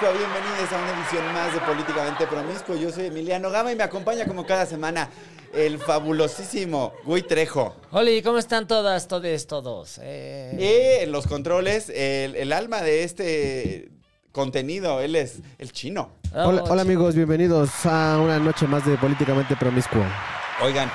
Bienvenidos a una edición más de Políticamente Promiscuo. Yo soy Emiliano Gama y me acompaña como cada semana el fabulosísimo Gui Trejo. Oli, ¿cómo están todas, todes, todos? Y Eh, en los controles, el, el alma de este contenido, él es el chino. Hola, vamos, hola chi- amigos, bienvenidos a una noche más de Políticamente Promiscuo. Oigan,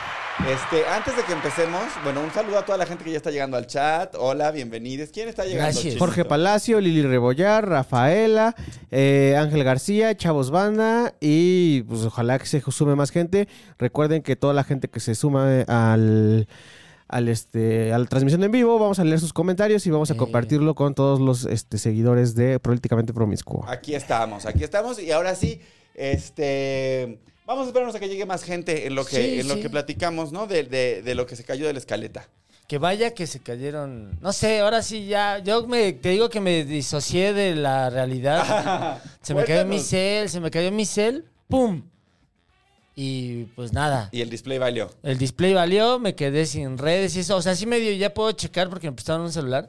este, antes de que empecemos, bueno, un saludo a toda la gente que ya está llegando al chat. Hola, bienvenidos. ¿Quién está llegando? Gracias. Jorge Palacio, Lili Rebollar, Rafaela, eh, Ángel García, Chavos Banda y pues ojalá que se sume más gente. Recuerden que toda la gente que se suma eh, al, al este, a la transmisión en vivo, vamos a leer sus comentarios y vamos a Eh. compartirlo con todos los este, seguidores de Políticamente Promiscuo. Aquí estamos, aquí estamos. Y ahora sí, este. Vamos a esperarnos a que llegue más gente en lo que, Sí, en lo sí. que platicamos, ¿no? De, de- de lo que se cayó de la escaleta. Que vaya que se cayeron. No sé, ahora sí ya. Yo me, te digo que me disocié de la realidad. se me cayó mi cel, se me cayó mi cel, ¡pum! Y pues nada. Y el display valió. El display valió, me quedé sin redes y eso. O sea, sí medio ya puedo checar porque me prestaron un celular.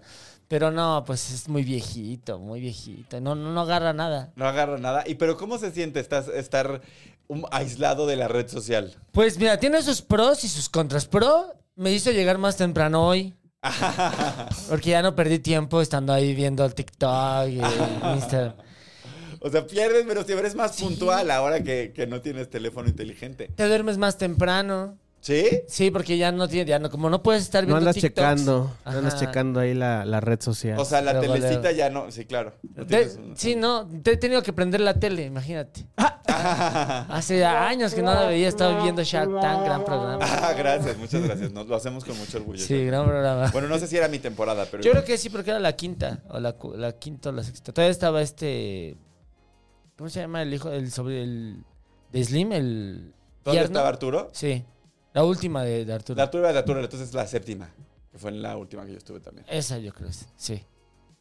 Pero no, pues es muy viejito, muy viejito. No, no, no agarra nada. No agarra nada. ¿Y pero cómo se siente estar aislado de la red social? Pues mira, tiene sus pros y sus contras. Pro me hizo llegar más temprano hoy. Porque ya no perdí tiempo estando ahí viendo el TikTok y el Instagram. O sea, pierdes, pero si eres más puntual ahora que, que no tienes teléfono inteligente. Te duermes más temprano. ¿Sí? Sí, porque ya no tiene, ya no, como no puedes estar No viendo andas TikToks. checando, no andas Ajá. checando ahí la, la red social. O sea, la Luego, telecita ya no. Sí, claro. No tienes sí, no, te he tenido que prender la tele, imagínate. Hace años que no la veía, estaba viendo Shark Tank, gran programa. Ah, gracias, muchas gracias. Nos lo hacemos con mucho orgullo. Sí, gran programa. Bueno, no sé si era mi temporada, pero. Yo creo que sí, porque era la quinta, o la, cu- la quinta o la sexta. Todavía estaba este... ¿Cómo se llama el hijo, el sobre el... de Slim, el... ¿Dónde tierno? estaba Arturo? Sí, la última de, de Arturo. La Arturo de Arturo, entonces la séptima. Que fue en la última que yo estuve también. Esa yo creo, sí.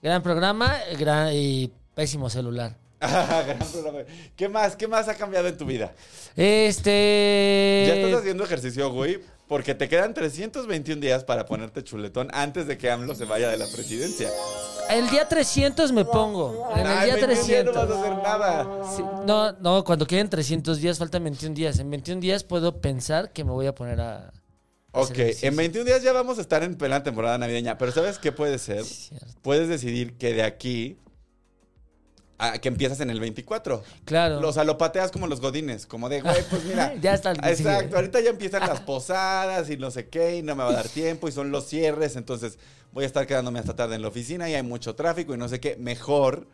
Gran programa gran, y pésimo celular. Gran programa. ¿Qué más? ¿Qué más ha cambiado en tu vida? Este... ¿Ya estás haciendo ejercicio, güey? Porque te quedan 321 días para ponerte chuletón antes de que AMLO se vaya de la presidencia. El día 300 me pongo. En el Ay, día 21 días no 300. vas a hacer nada. Sí, no, no, cuando queden 300 días, faltan 21 días. En 21 días puedo pensar que me voy a poner a... Ok, en 21 días ya vamos a estar en plena temporada navideña. Pero ¿sabes qué puede ser? Puedes decidir que de aquí a que empiezas en el 24. Claro. O sea, lo pateas como los godines, como de, güey, pues mira. Ya está el. Exacto, ahorita ya empiezan las posadas y no sé qué, y no me va a dar tiempo, y son los cierres, entonces voy a estar quedándome hasta tarde en la oficina y hay mucho tráfico y no sé qué. Mejor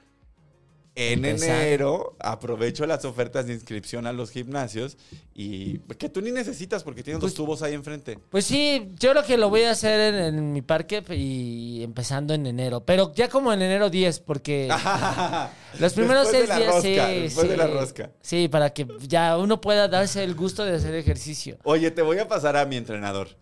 en Empezar. enero aprovecho las ofertas de inscripción a los gimnasios y que tú ni necesitas porque tienes los Pues- tubos ahí enfrente. Pues sí, yo creo que lo voy a hacer en, en mi parque y empezando en enero. Pero ya como en enero 10, porque los primeros de seis días rosca, sí, después sí. de la rosca. Sí, para que ya uno pueda darse el gusto de hacer ejercicio. Oye, te voy a pasar a mi entrenador. Te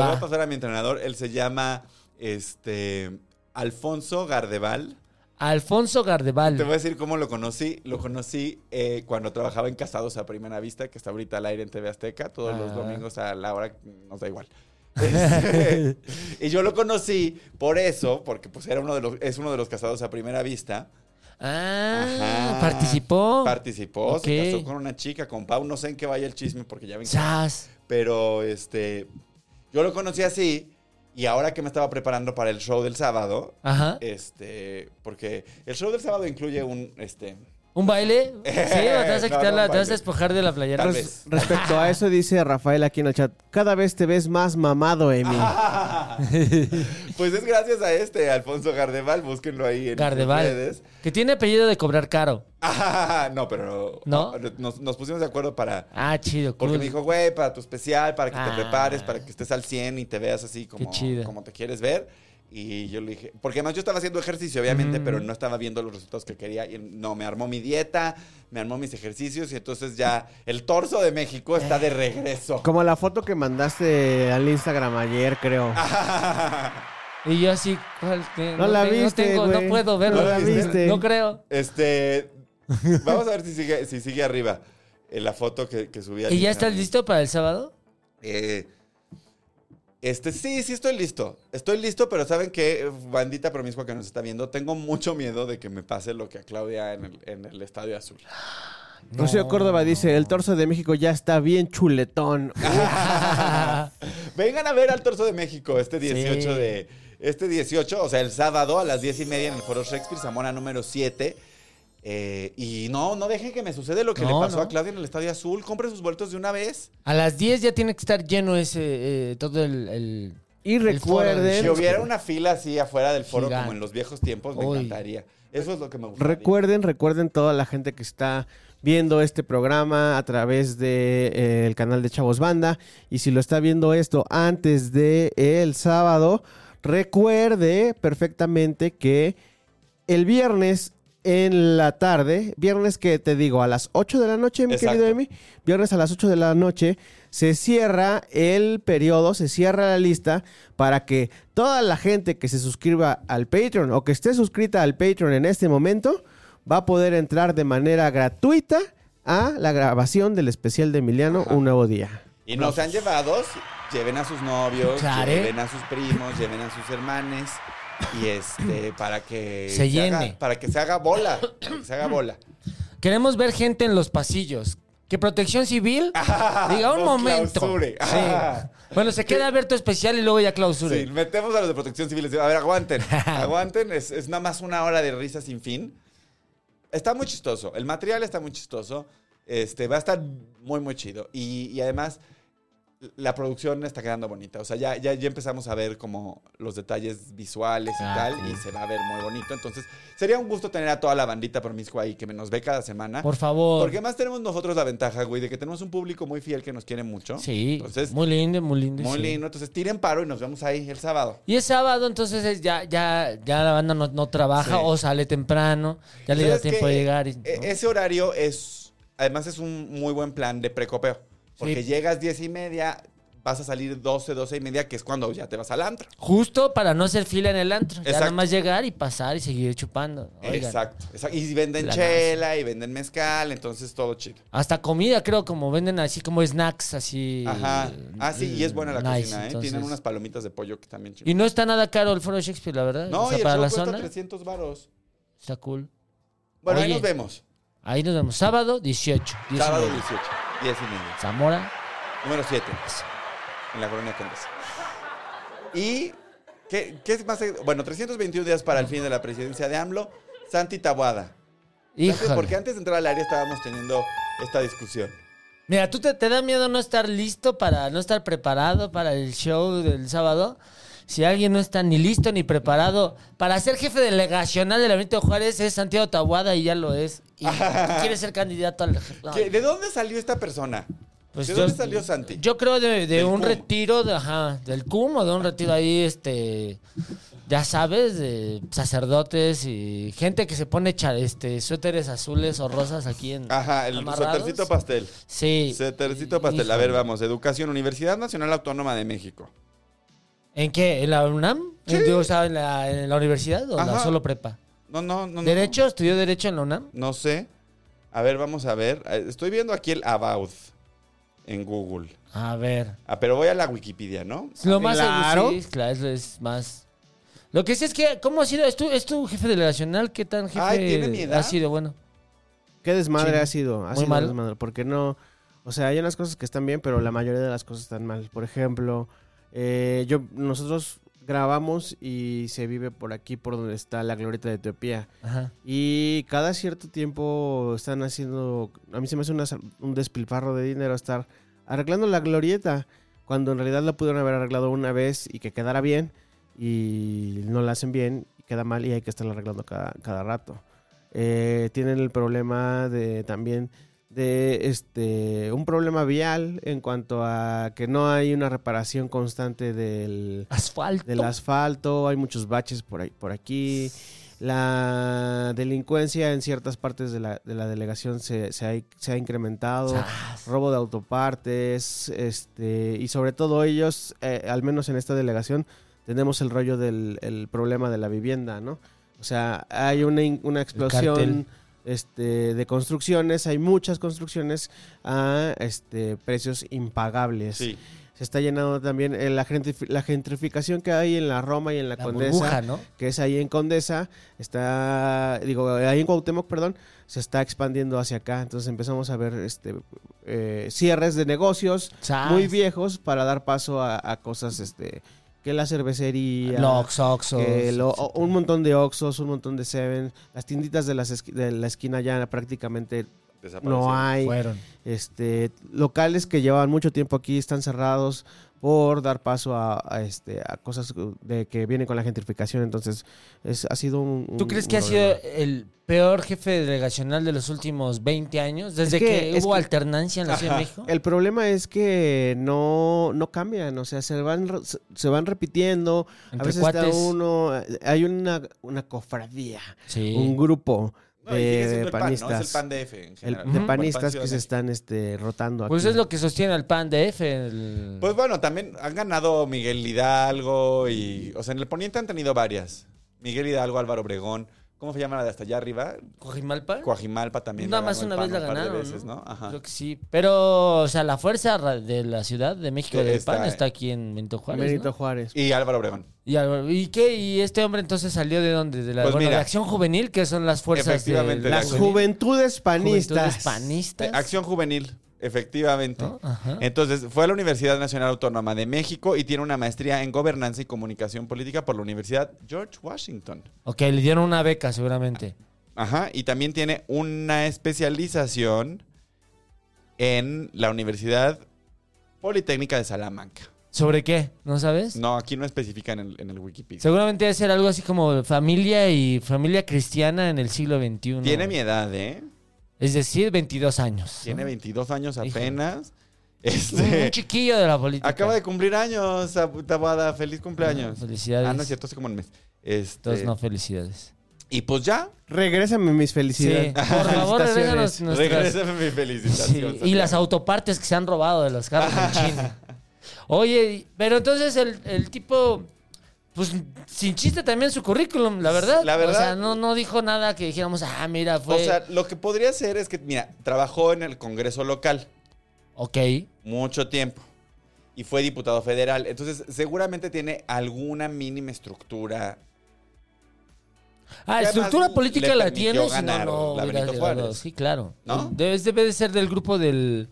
Va. voy a pasar a mi entrenador. Él se llama este Alfonso Gardeval. Alfonso Gardeval. Te voy a decir cómo lo conocí. Lo conocí eh, cuando trabajaba en Casados a Primera Vista, que está ahorita al aire en TV Azteca, todos los Ah. domingos a la hora, nos da igual. Y yo lo conocí por eso, porque pues era uno de los, es uno de los casados a primera vista. Ah, Ajá. participó. Participó, se Ok. casó con una chica, con Pau. No sé en qué vaya el chisme, porque ya ven que. Pero este, yo lo conocí así y ahora que me estaba preparando para el show del sábado, Ajá. este, porque el show del sábado incluye un, este, ¿Un baile? Sí, o te vas a quitar no, la, te vas a despojar de la playera. Tal Res- vez. respecto a eso, dice Rafael aquí en el chat. Cada vez te ves más mamado, Emi. pues es gracias a este, Alfonso Gardeval. Búsquenlo ahí en Gardeval. redes. Que tiene apellido de cobrar caro. Ah, no, pero ¿No? Nos, nos pusimos de acuerdo para... Ah, chido, Porque cool. me dijo, güey, para tu especial, para que Ah. te prepares, para que estés al 100 y te veas así como, chido. como te quieres ver. Y yo le dije, porque además yo estaba haciendo ejercicio, obviamente, pero no estaba viendo los resultados que quería. Y no, me armó mi dieta, me armó mis ejercicios y entonces ya el torso de México está de regreso. Como la foto que mandaste al Instagram ayer, creo. Y yo así, ¿cuál? ¿Qué? No la tengo- viste, No, tengo, no puedo verlo. No la viste. No creo. este, vamos a ver si sigue, si sigue arriba eh, la foto que, que subí. ¿Y ya estás listo para el sábado? Eh, este, sí, sí estoy listo. Estoy listo, pero ¿saben qué? Bandita promiscua que nos está viendo, tengo mucho miedo de que me pase lo que a Claudia en el, en el Estadio Azul. Rocío Córdoba dice, el torso de México ya está bien chuletón. Vengan a ver al Torso de México este 18 Sí. de... Este 18, o sea, el sábado a las 10 y media en el Foro Shakespeare, Zamora número 7. Eh, y no, no dejen que me sucede lo que No, le pasó no. a Claudia en el Estadio Azul. Compren sus vueltos de una vez. A las 10 ya tiene que estar lleno ese, eh, todo el... el- Y recuerden, Si hubiera una fila así afuera del foro Gigante. como en los viejos tiempos, me Uy. encantaría. Eso es lo que me gustaría. recuerden, recuerden toda la gente que está viendo este programa a través de eh, el canal de Chavos Banda y si lo está viendo esto antes de el sábado, recuerde perfectamente que el viernes en la tarde, viernes que te digo a las 8 de la noche, mi Exacto. querido Emi, viernes a las 8 de la noche se cierra el periodo, se cierra la lista para que toda la gente que se suscriba al Patreon o que esté suscrita al Patreon en este momento va a poder entrar de manera gratuita a la grabación del especial de Emiliano Ajá. Un Nuevo Día. Y no sean llevados, lleven a sus novios, Claro. lleven a sus primos, lleven a sus hermanes. Y este, para que Se llene. haga- para que se haga bola. Para que se haga bola. Queremos ver gente en los pasillos. Que Protección Civil diga un Nos momento. clausure. Sí. Bueno, se queda abierto especial y luego ya clausure. Sí, metemos a los de protección civil. A ver, aguanten. aguanten. Es, es nada más una hora de risa sin fin. Está muy chistoso. El material está muy chistoso. Este, va a estar muy, muy chido. Y, y además, la producción está quedando bonita. O sea, ya, ya, ya empezamos a ver como los detalles visuales y Ah, tal. Y se va a ver muy bonito. Entonces, sería un gusto tener a toda la bandita promiscua ahí que nos ve cada semana. Por favor. Porque además tenemos nosotros la ventaja, güey, de que tenemos un público muy fiel que nos quiere mucho. Sí. Entonces, muy lindo, muy lindo. muy sí. lindo. Entonces, tiren paro y nos vemos ahí el sábado. Y es sábado, entonces es ya, ya, ya la banda no, no trabaja Sí. o sale temprano. Ya le da ¿Sabes tiempo de llegar. y- E- ¿no? Ese horario es, además es un muy buen plan de precopeo. Porque Sí. llegas 10 y media, vas a salir 12, 12 y media, que es cuando ya te vas al antro. Justo para no hacer fila en el antro. Ya Exacto. nada más llegar y pasar y seguir chupando. Oigan. Exacto, exacto. Y venden chela y venden mezcal, entonces todo chido. Hasta comida, creo, como venden así como snacks, así. Ajá. Ah, sí, y es buena la nice, cocina, ¿eh? entonces. Tienen unas palomitas de pollo que también Y chido. no está nada caro el Foro Shakespeare, la verdad. No, o sea, y el para show la cuesta zona 300 varos. está cool. Bueno, ahí nos vemos. Ahí nos vemos. Sábado 18. 10 y Sábado media. 18, 10 y media. Zamora. Número 7. En la colonia Condesa. Y, ¿qué, qué es más? Bueno, 321 días para el fin de la presidencia de AMLO. Santi Tabuada. Híjole. Porque antes de entrar al área estábamos teniendo esta discusión. Mira, ¿tú te, te da miedo no estar listo para, no estar preparado para el show del sábado? Si alguien no está ni listo ni preparado para ser jefe delegacional del Benito Juárez, es Santiago Tabuada y ya lo es. Y quiere ser candidato al... no. ¿Qué- ¿De dónde salió esta persona? Pues ¿De yo- dónde salió Santi? Yo creo de, de un CUM. retiro, de, ajá, del CUM o de un retiro ahí, este, ya sabes, de sacerdotes y gente que se pone cha- este, suéteres azules o rosas aquí en... Ajá, el suétercito pastel. Sí. Suétercito pastel. A ver, vamos. Educación, Universidad Nacional Autónoma de México. ¿En qué? ¿En la UNAM? Sí. ¿En, o sea, en la, en la universidad o la Ajá. solo prepa? No, no, no. no. ¿Derecho? ¿Estudió Derecho en la UNAM? No sé. A ver, vamos a ver. Eh, Estoy viendo aquí el About en Google. A ver. Ah, pero voy a la Wikipedia, ¿no? Lo más Claro. sí, claro, eso es más... Lo que sí es que, ¿cómo ha sido? ¿Es tu, es tu jefe delegacional? ¿Qué tan jefe Ay, ¿tiene mi edad? ha sido? Bueno. ¿Qué desmadre Sí. ha sido? Ha Muy sido mal. desmadre. Porque no. O sea, hay unas cosas que están bien, pero la mayoría de las cosas están mal. Por ejemplo, eh, yo, nosotros grabamos y se vive por aquí, por donde está la glorieta de Etiopía. Ajá. Y cada cierto tiempo están haciendo, a mí se me hace una- un despilfarro de dinero estar arreglando la glorieta, cuando en realidad la pudieron haber arreglado una vez y que quedara bien, y no la hacen bien, y queda mal y hay que estarla arreglando cada, cada rato. Eh, tienen el problema de también de este un problema vial en cuanto a que no hay una reparación constante del, Asfalto. del asfalto, hay muchos baches por ahí, por aquí. La delincuencia en ciertas partes de la, de la delegación se, se ha, se ha incrementado. Chas. Robo de autopartes, este, y sobre todo ellos, eh, al menos en esta delegación, tenemos el rollo del el problema de la vivienda, ¿no? O sea, hay una, una explosión este, de construcciones, hay muchas construcciones a este, precios impagables. Sí. Se está llenando también eh, la, la gentrificación que hay en la Roma y en la, La Condesa, burbuja, ¿no? que es ahí en Condesa, está, digo, ahí en Cuauhtémoc, perdón, se está expandiendo hacia acá. Entonces empezamos a ver este eh, cierres de negocios Chas. muy viejos para dar paso a, a cosas, este, que la cervecería, Lox, Oxos. que lo- un montón de Oxxos, un montón de Seven, las tienditas de, las de la esquina ya prácticamente no hay. Fueron. Este, locales que llevaban mucho tiempo aquí están cerrados por dar paso a, a, este, a cosas de que vienen con la gentrificación. Entonces, es, ha sido un. ¿Tú un- crees un que ha sido el peor jefe delegacional de los últimos 20 años? Desde Es que, hubo que- alternancia en la Ciudad de México. El problema es que no, no cambian, o sea, se van, se van repitiendo. Entre a veces cuates. está uno, hay una, una cofradía, Sí. un grupo No, de, siendo el pan, ¿no? panistas. Es el pan de F en el- general. de El pan panistas que se están este, rotando aquí. Pues es lo que sostiene al PAN de F. el- Pues bueno, también han ganado Miguel Hidalgo y... O sea, en el poniente han tenido varias. Miguel Hidalgo, Álvaro Obregón. ¿Cómo se llama la de hasta allá arriba? ¿Cojimalpa? Coajimalpa también. Nada la más una vez la un par de ganaron, veces, ¿no? ¿no? Ajá. Creo que sí. Pero, o sea, la fuerza de la Ciudad de México del está- PAN está aquí en Benito Juárez. Benito ¿no? Juárez. Y Álvaro Obregón. ¿Y, Álvaro- ¿Y qué? ¿Y este hombre entonces salió de dónde? De la Pues bueno, mira, de Acción Juvenil, que son las fuerzas de efectivamente, de las juventudes panistas. juventudes panistas. Eh, Acción Juvenil, efectivamente. Entonces, fue a la Universidad Nacional Autónoma de México y tiene una maestría en Gobernanza y Comunicación Política por la Universidad George Washington. Ok, le dieron una beca seguramente. Ajá, y también tiene una especialización en la Universidad Politécnica de Salamanca. ¿Sobre qué? ¿No sabes? No, aquí no especifica en el, en el Wikipedia. Seguramente debe ser algo así como familia y familia cristiana en el siglo XXI. Tiene mi edad, ¿eh? Es decir, 22 años. Tiene ¿no? 22 años apenas. Un, Este, un chiquillo de la política. acaba de cumplir años, Tabada. Feliz cumpleaños. Felicidades. Ah, no es cierto, hace como un mes. Este, Entonces, no, felicidades. Y pues ya, Regrésame mis felicidades. Sí, por favor, regrésanos Felicitaciones. nuestras... regrésame mi Sí, felicitación. y las autopartes que se han robado de los carros en China. Oye, pero entonces el, el tipo, pues sin chiste también su currículum, la verdad. La verdad- O sea, no, no dijo nada que dijéramos, ah, mira, fue. O sea, lo que podría ser es que, mira, trabajó en el Congreso local ok. mucho tiempo y fue diputado federal. Entonces, seguramente tiene alguna mínima estructura. Ah, estructura política la tiene, no, ganar no llegado. Juárez. Sí, claro. ¿No? Debe, debe de ser del grupo del.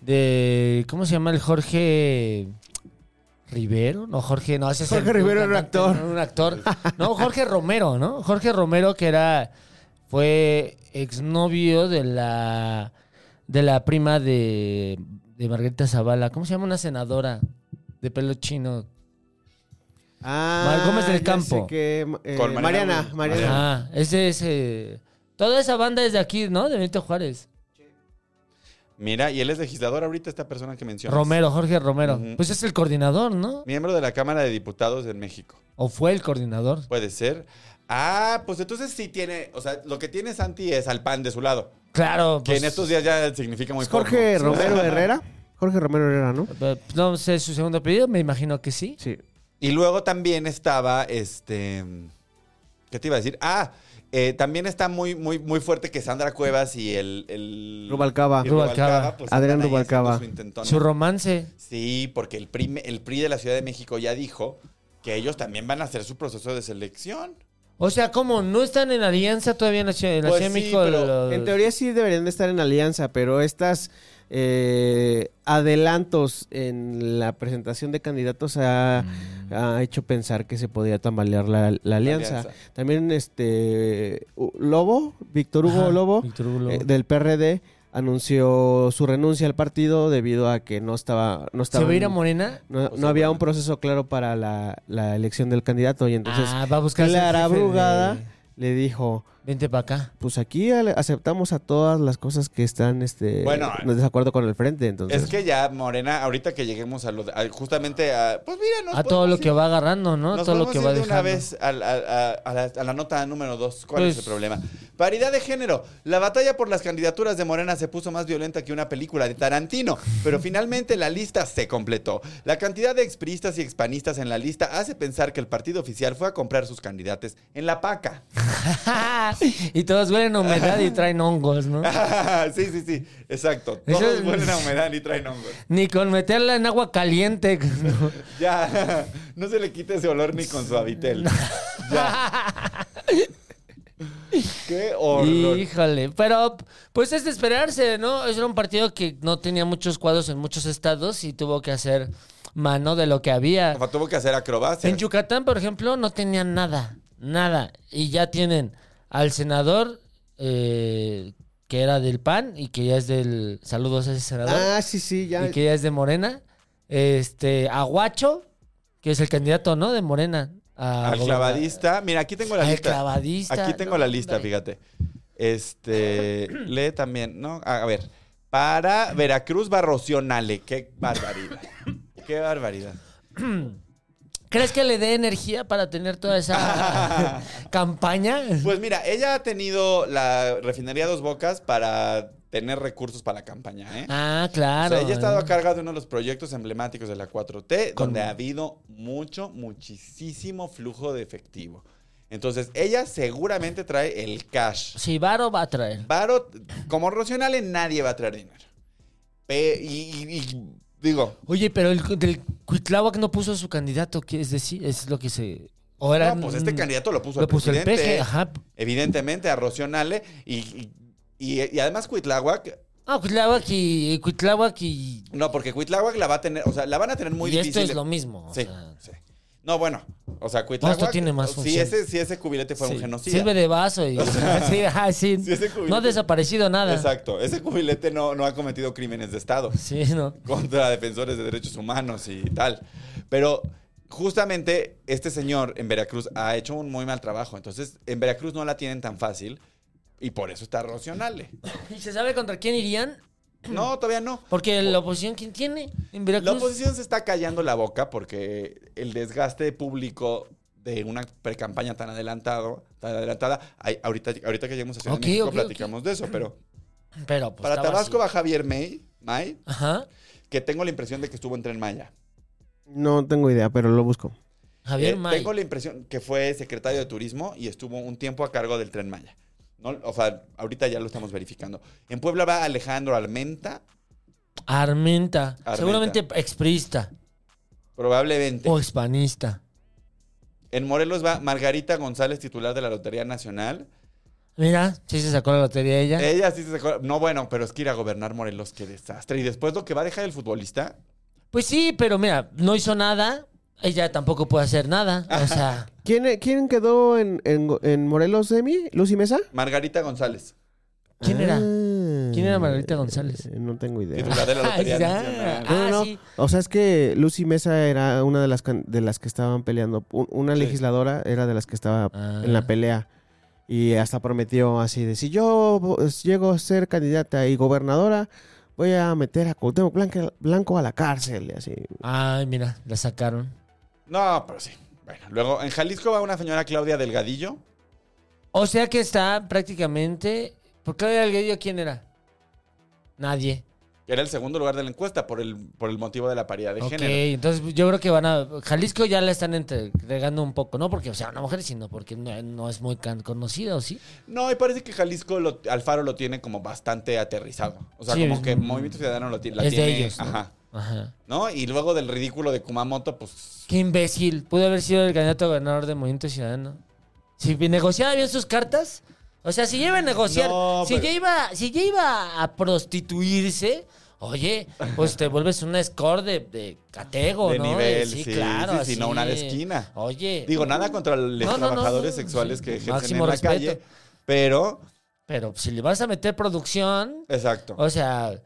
de. ¿Cómo se llama? El Jorge. Rivero, no Jorge, no, ese es Jorge el- Rivero un era cantante, actor. Un actor. No, Jorge Romero, ¿no? Jorge Romero que era fue exnovio de la de la prima de de Margarita Zavala, ¿cómo se llama una senadora de pelo chino? Ah, Mar- Gómez del Campo. que, eh, Con Mariana Mariana, Mariana. Ajá, ese ese toda esa banda es de aquí, ¿no? De Benito Juárez. Mira, y él es legislador ahorita, esta persona que mencionas. Romero, Jorge Romero. Pues es el coordinador, ¿no? Miembro de la Cámara de Diputados de México. O fue el coordinador. Puede ser. Ah, pues entonces sí tiene, o sea, lo que tiene Santi es al pan de su lado. Claro, Que pues, en estos días ya significa muy ¿Es Jorge poco. Romero Herrera? Jorge Romero Herrera, ¿no? eh, no sé su segundo apellido, me imagino que sí. Sí. Y luego también estaba, este, ¿qué te iba a decir? Ah, eh, también está muy, muy, muy fuerte que Sandra Cuevas y el... el Rubalcaba. y Rubalcaba. pues, Adrián Rubalcaba. su romance. Sí, porque el PRI, el PRI de la Ciudad de México ya dijo que ellos también van a hacer su proceso de selección. O sea, ¿cómo? ¿No están en alianza todavía en la Ciudad, en la Pues Ciudad de sí, México? pero los- En teoría sí deberían de estar en alianza, pero estas eh, adelantos en la presentación de candidatos ha, ha hecho pensar que se podía tambalear la, la alianza. alianza. También este Lobo, Víctor Hugo Ajá, Lobo, Víctor Hugo Lobo. eh, del PRD, anunció su renuncia al partido debido a que no estaba... No ¿Se estaba va a ir a Morena? no, no había un proceso claro para la, la elección del candidato y entonces ah, va a buscar Clara de- Brugada le dijo, Vente para acá. pues aquí aceptamos a todas las cosas que están este Bueno, en desacuerdo con el frente, entonces Es que ya, Morena, ahorita que lleguemos a lo de- a- justamente a. Pues mira, nos A todo lo que va agarrando, ¿no? Nos todo lo que ir va de dejando. una vez a, a la, a la nota número dos. ¿Cuál es Pues- el problema? Paridad de género. La batalla por las candidaturas de Morena se puso más violenta que una película de Tarantino, pero finalmente la lista se completó. La cantidad de expriistas y expanistas en la lista hace pensar que el partido oficial fue a comprar sus candidatos en la paca. y todos huelen a humedad y traen hongos, ¿no? sí, sí, sí, exacto. Eso Todos es- huelen a humedad y traen hongos. Ni con meterla en agua caliente. ¿no? Ya, no se le quite ese olor ni con su habitel. Ya. Qué horror. Híjole, pero pues es de esperarse, ¿no? Era un partido que no tenía muchos cuadros en muchos estados y tuvo que hacer mano de lo que había. O sea, tuvo que hacer acrobacias. En Yucatán, por ejemplo, no tenían nada, nada. Y ya tienen al senador eh, que era del PAN y que ya es del... Saludos a ese senador. Ah, sí, sí, ya. y que ya es de Morena. Este, Aguacho, que es el candidato, ¿no? De Morena. a Al clavadista. Mira, aquí tengo la Al lista. clavadista. Aquí tengo No, la lista, hombre. fíjate. Este, lee también, ¿no? A a ver. Para Veracruz va Rocío Nale. Qué barbaridad. Qué barbaridad. ¿Crees que le dé energía para tener toda esa campaña? Pues mira, ella ha tenido la refinería Dos Bocas para tener recursos para la campaña, ¿eh? Ah, O claro. sea, ella ha estado a cargo de uno de los proyectos emblemáticos de la 4T, Con- donde ha habido mucho, muchísimo flujo de efectivo. Entonces, ella seguramente trae el cash. Sí, Varo va a traer. Varo, como Rocionale, nadie va a traer dinero. Pe- y, y- y digo, Oye, pero el del Cuitláhuac no puso su candidato, ¿qué es decir? Es lo que se... O era no, pues este candidato lo puso Lo el puso el peje, ajá. Evidentemente, a Rocionale. Y, y, y- y además, Cuitláhuac. Ah, Cuitláhuac y... Cuitláhuac y... No, porque Cuitláhuac la va a tener, o sea, la van a tener muy y difícil. esto es lo mismo. o Sí, sea, sí. No, bueno, o sea, Cuitláhuac. esto tiene más si función. ese, si ese cubilete fue sí. un genocida. Sirve de vaso y... sí, ajá, sí. Sí, ese cubilete- No ha desaparecido nada. Exacto. Ese cubilete no, no ha cometido crímenes de Estado Sí, ¿no? contra defensores de derechos humanos y tal. Pero justamente este señor en Veracruz ha hecho un muy mal trabajo. Entonces, en Veracruz no la tienen tan fácil y por eso está Rocionale. ¿Y se sabe contra quién irían? No, todavía no. Porque la oposición, ¿quién tiene en Veracruz? La oposición se está callando la boca porque el desgaste público de una pre-campaña tan adelantado, tan adelantada, ahorita, ahorita que lleguemos a Ciudad Ok, de México platicamos de eso, pero Pero, pues, para Tabasco así. va Javier May, May, Ajá. que tengo la impresión de que estuvo en Tren Maya. No tengo idea, pero lo busco. Javier Eh, May. Tengo la impresión que fue secretario de Turismo y estuvo un tiempo a cargo del Tren Maya. ¿No? O sea, ahorita ya lo estamos verificando. En Puebla va Alejandro Armenta. Armenta. Seguramente exprista probablemente. o hispanista. En Morelos va Margarita González, titular de la Lotería Nacional. Mira, sí se sacó la lotería ella. Ella sí se sacó. No, bueno, pero es que ir a gobernar Morelos, qué desastre. Y después lo que va a dejar el futbolista. Pues sí, pero mira, no hizo nada. Ella tampoco puede hacer nada. O sea, ¿Quién, quién quedó en, en, en Morelos, Emi? ¿Lucy Mesa? Margarita González, ¿quién era? Ah, ¿Quién era Margarita González? eh, No tengo idea. titular de la Lotería Ah, ah, No, no, sí. O sea, es que Lucy Mesa era una de las de las que estaban peleando. Un- Una Sí. legisladora era de las que estaba Ah. en la pelea. Y hasta prometió así de si yo pues, llego a ser candidata y gobernadora, voy a meter a Cuauhtémoc Blanco a la cárcel. Y así. Ay, mira, la sacaron. No, pero sí. Bueno, luego en Jalisco va una señora Claudia Delgadillo. O sea que está prácticamente. ¿Por qué Delgadillo quién era? Nadie. Era el segundo lugar de la encuesta por el, por el motivo de la paridad de ok, género. entonces yo creo que van a. Jalisco ya la están entregando un poco, no porque sea una mujer, sino porque no, no es muy conocida, ¿o sí? No, y parece que Jalisco lo- Alfaro lo tiene como bastante aterrizado. O sea, Sí, como es- que Movimiento Ciudadano lo la es de tiene. ellos, ¿no? Ajá. Ajá. ¿No? Y luego del ridículo de Kumamoto, pues. Qué imbécil. Pudo haber sido el candidato a gobernador de Movimiento Ciudadano. Si negociaba bien sus cartas. O sea, si ya iba a negociar. No, si, pero- ya iba, si ya iba a prostituirse. Oye, pues te vuelves una score de, de catego, De ¿no? nivel, sí, sí, claro. sí, no una de esquina. Oye. Digo, nada contra los No, trabajadores no, sexuales que ejercen en la respeto. calle, pero... Pero si le vas a meter producción, Exacto. o sea,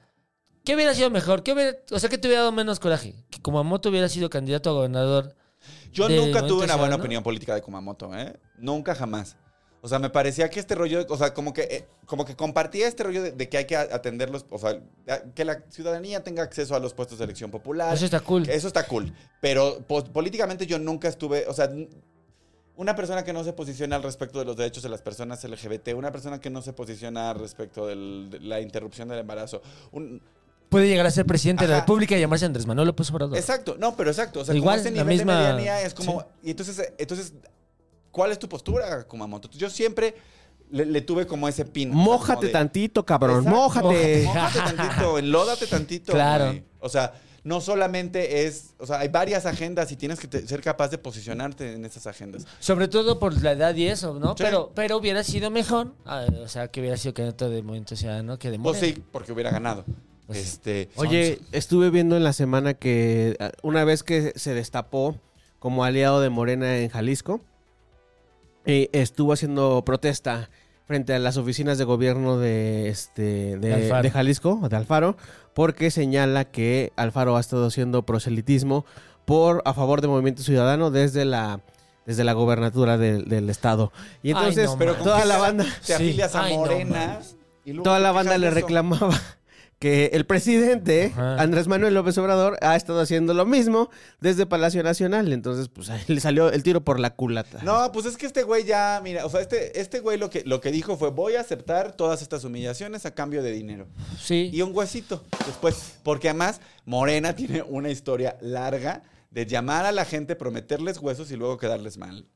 ¿qué hubiera sido mejor? ¿Qué hubiera, o sea, ¿qué te hubiera dado menos coraje? Que Kumamoto hubiera sido candidato a gobernador. Yo nunca tuve una buena opinión política de Kumamoto, ¿eh? Nunca jamás. O sea, me parecía que este rollo, o sea, como que, eh, como que compartía este rollo de, de que hay que a- atenderlos, o sea, que la ciudadanía tenga acceso a los puestos de elección popular. Eso está cool. Eso está cool. Pero po- políticamente yo nunca estuve, o sea, una persona que no se posiciona al respecto de los derechos de las personas LGBT, una persona que no se posiciona al respecto del- de la interrupción del embarazo. un- Puede llegar a ser presidente de la Ajá. República y llamarse Andrés Manuel López Obrador. exacto, no, pero exacto. O sea, Igual, como ese la nivel misma- de medianía es como. sí. Y entonces, entonces, ¿cuál es tu postura, Kumamoto? Yo siempre le, le tuve como ese pin. o Mójate tantito, cabrón. Exacto. Mójate. Mójate tantito, enlódate tantito. Claro. güey. O sea, no solamente es, o sea, hay varias agendas y tienes que te- ser capaz de posicionarte en esas agendas. Sobre todo por la edad y eso, ¿no? Sí. Pero, pero hubiera sido mejor, ah, o sea, que hubiera sido candidato de Movimiento Ciudadano que de Pues Morena. sí, porque hubiera ganado. Pues este, Oye, estuve viendo en la semana que ah, una vez que se destapó como aliado de Morena en Jalisco, eh, estuvo haciendo protesta frente a las oficinas de gobierno de este De de, Alfaro. de Jalisco, de Alfaro, porque señala que Alfaro ha estado haciendo proselitismo por a favor de Movimiento Ciudadano desde la desde la gobernatura del, del estado. Y Ay, entonces no pero con toda la banda Te Sí. afilias a Ay, no Morena. mames. y luego Toda la banda le eso. reclamaba que el presidente, Ajá. Andrés Manuel López Obrador, ha estado haciendo lo mismo desde Palacio Nacional. Entonces, pues ahí le salió el tiro por la culata. No, pues es que este güey ya, mira, o sea, este, este güey lo que, lo que dijo fue, voy a aceptar todas estas humillaciones a cambio de dinero. Sí. Y un huesito después. Porque además, Morena tiene una historia larga de llamar a la gente, prometerles huesos y luego quedarles mal.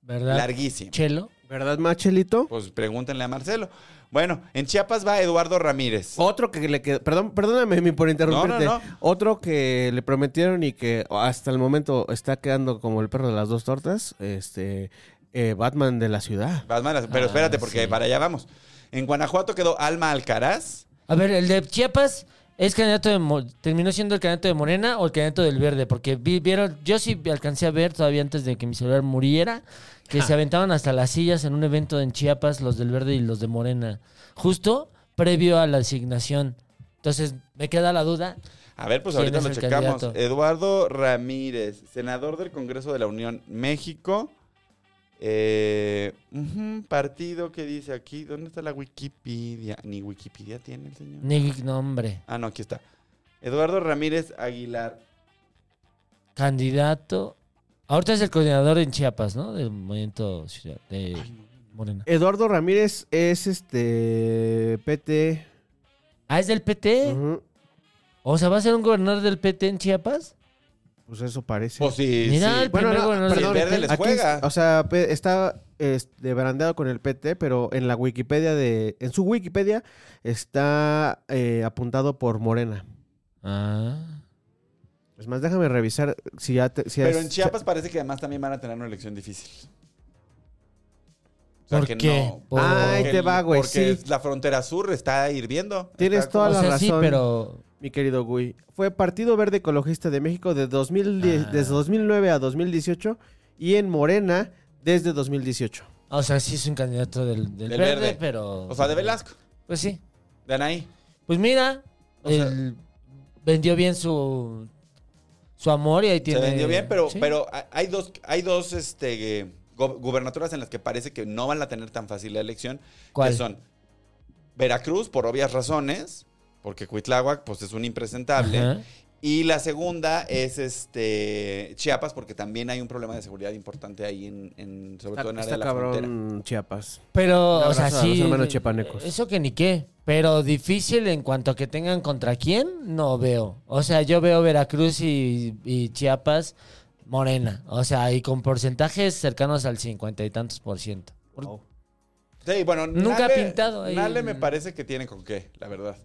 ¿Verdad? Larguísimo. Chelo. ¿Verdad, Machelito? Pues pregúntenle a Marcelo. Bueno, en Chiapas va Eduardo Ramírez. Otro que le quedó, perdón, perdóname mi por interrumpirte. No, no, Otro que le prometieron y que hasta el momento está quedando como el perro de las dos tortas, este eh, Batman de la ciudad. Batman, pero Ah, espérate, porque sí. para allá vamos. En Guanajuato quedó Alma Alcaraz. A ver, el de Chiapas es candidato de terminó siendo el candidato de Morena o el candidato del Verde, porque vi- vieron, yo sí alcancé a ver todavía antes de que mi celular muriera, que se aventaban hasta las sillas en un evento en Chiapas los del Verde y los de Morena, justo previo a la asignación. Entonces, me queda la duda. A ver, pues ¿Quién ahorita lo checamos. candidato? Eduardo Ramírez, senador del Congreso de la Unión México. Eh, partido que dice aquí, ¿dónde está la Wikipedia? Ni Wikipedia tiene el señor. Ni nombre. Ah, no, aquí está. Eduardo Ramírez Aguilar. Candidato. Ahorita es el coordinador en Chiapas, ¿no? Del movimiento ciudad- de Morena. Eduardo Ramírez es este PT. Ah, es del PT. O sea, ¿va a ser un gobernador del PT en Chiapas? Pues eso parece. Pues sí, Mira, sí. el perdón, Verde les aquí juega. o sea, pe- está este, barandeado con el PT, pero en la Wikipedia de, en su Wikipedia está eh, apuntado por Morena. Ah. Es más, déjame revisar si ya, te- si Pero en Chiapas parece que además también van a tener una elección difícil. O sea, ¿Por que qué? no- Por- Ay, porque te va, güey, Porque sí. la frontera sur está hirviendo. Tienes Está toda o la sea, sí, razón. pero mi querido Gui. Fue Partido Verde Ecologista de México de 2010 Ah. desde 2009 a 2018 y en Morena desde 2018. o sea, sí es un candidato del, del Del verde, verde. pero O sea, de Velasco, Pues sí. de Anaí. Pues mira, O sea- él vendió bien su su amor y ahí tiene Se vendió bien, pero, Sí. pero hay dos, hay dos este, go- gubernaturas en las que parece que no van a tener tan fácil la elección. ¿Cuál? Que son Veracruz, por obvias razones, porque Cuitláhuac pues, es un impresentable. Ajá. Y la segunda es este Chiapas, porque también hay un problema de seguridad importante ahí, en, en- sobre todo en área de la frontera. cabrón Chiapas. Pero, o sea, a sí. los hermanos chiapanecos. Eso que ni qué. Pero difícil en cuanto a que tengan contra quién, no veo. O sea, yo veo Veracruz y, y Chiapas morena. O sea, y con porcentajes cercanos al cincuenta y tantos por ciento. Por- Sí, bueno, Nunca ha pintado ahí Nale me parece que tiene con qué, la verdad.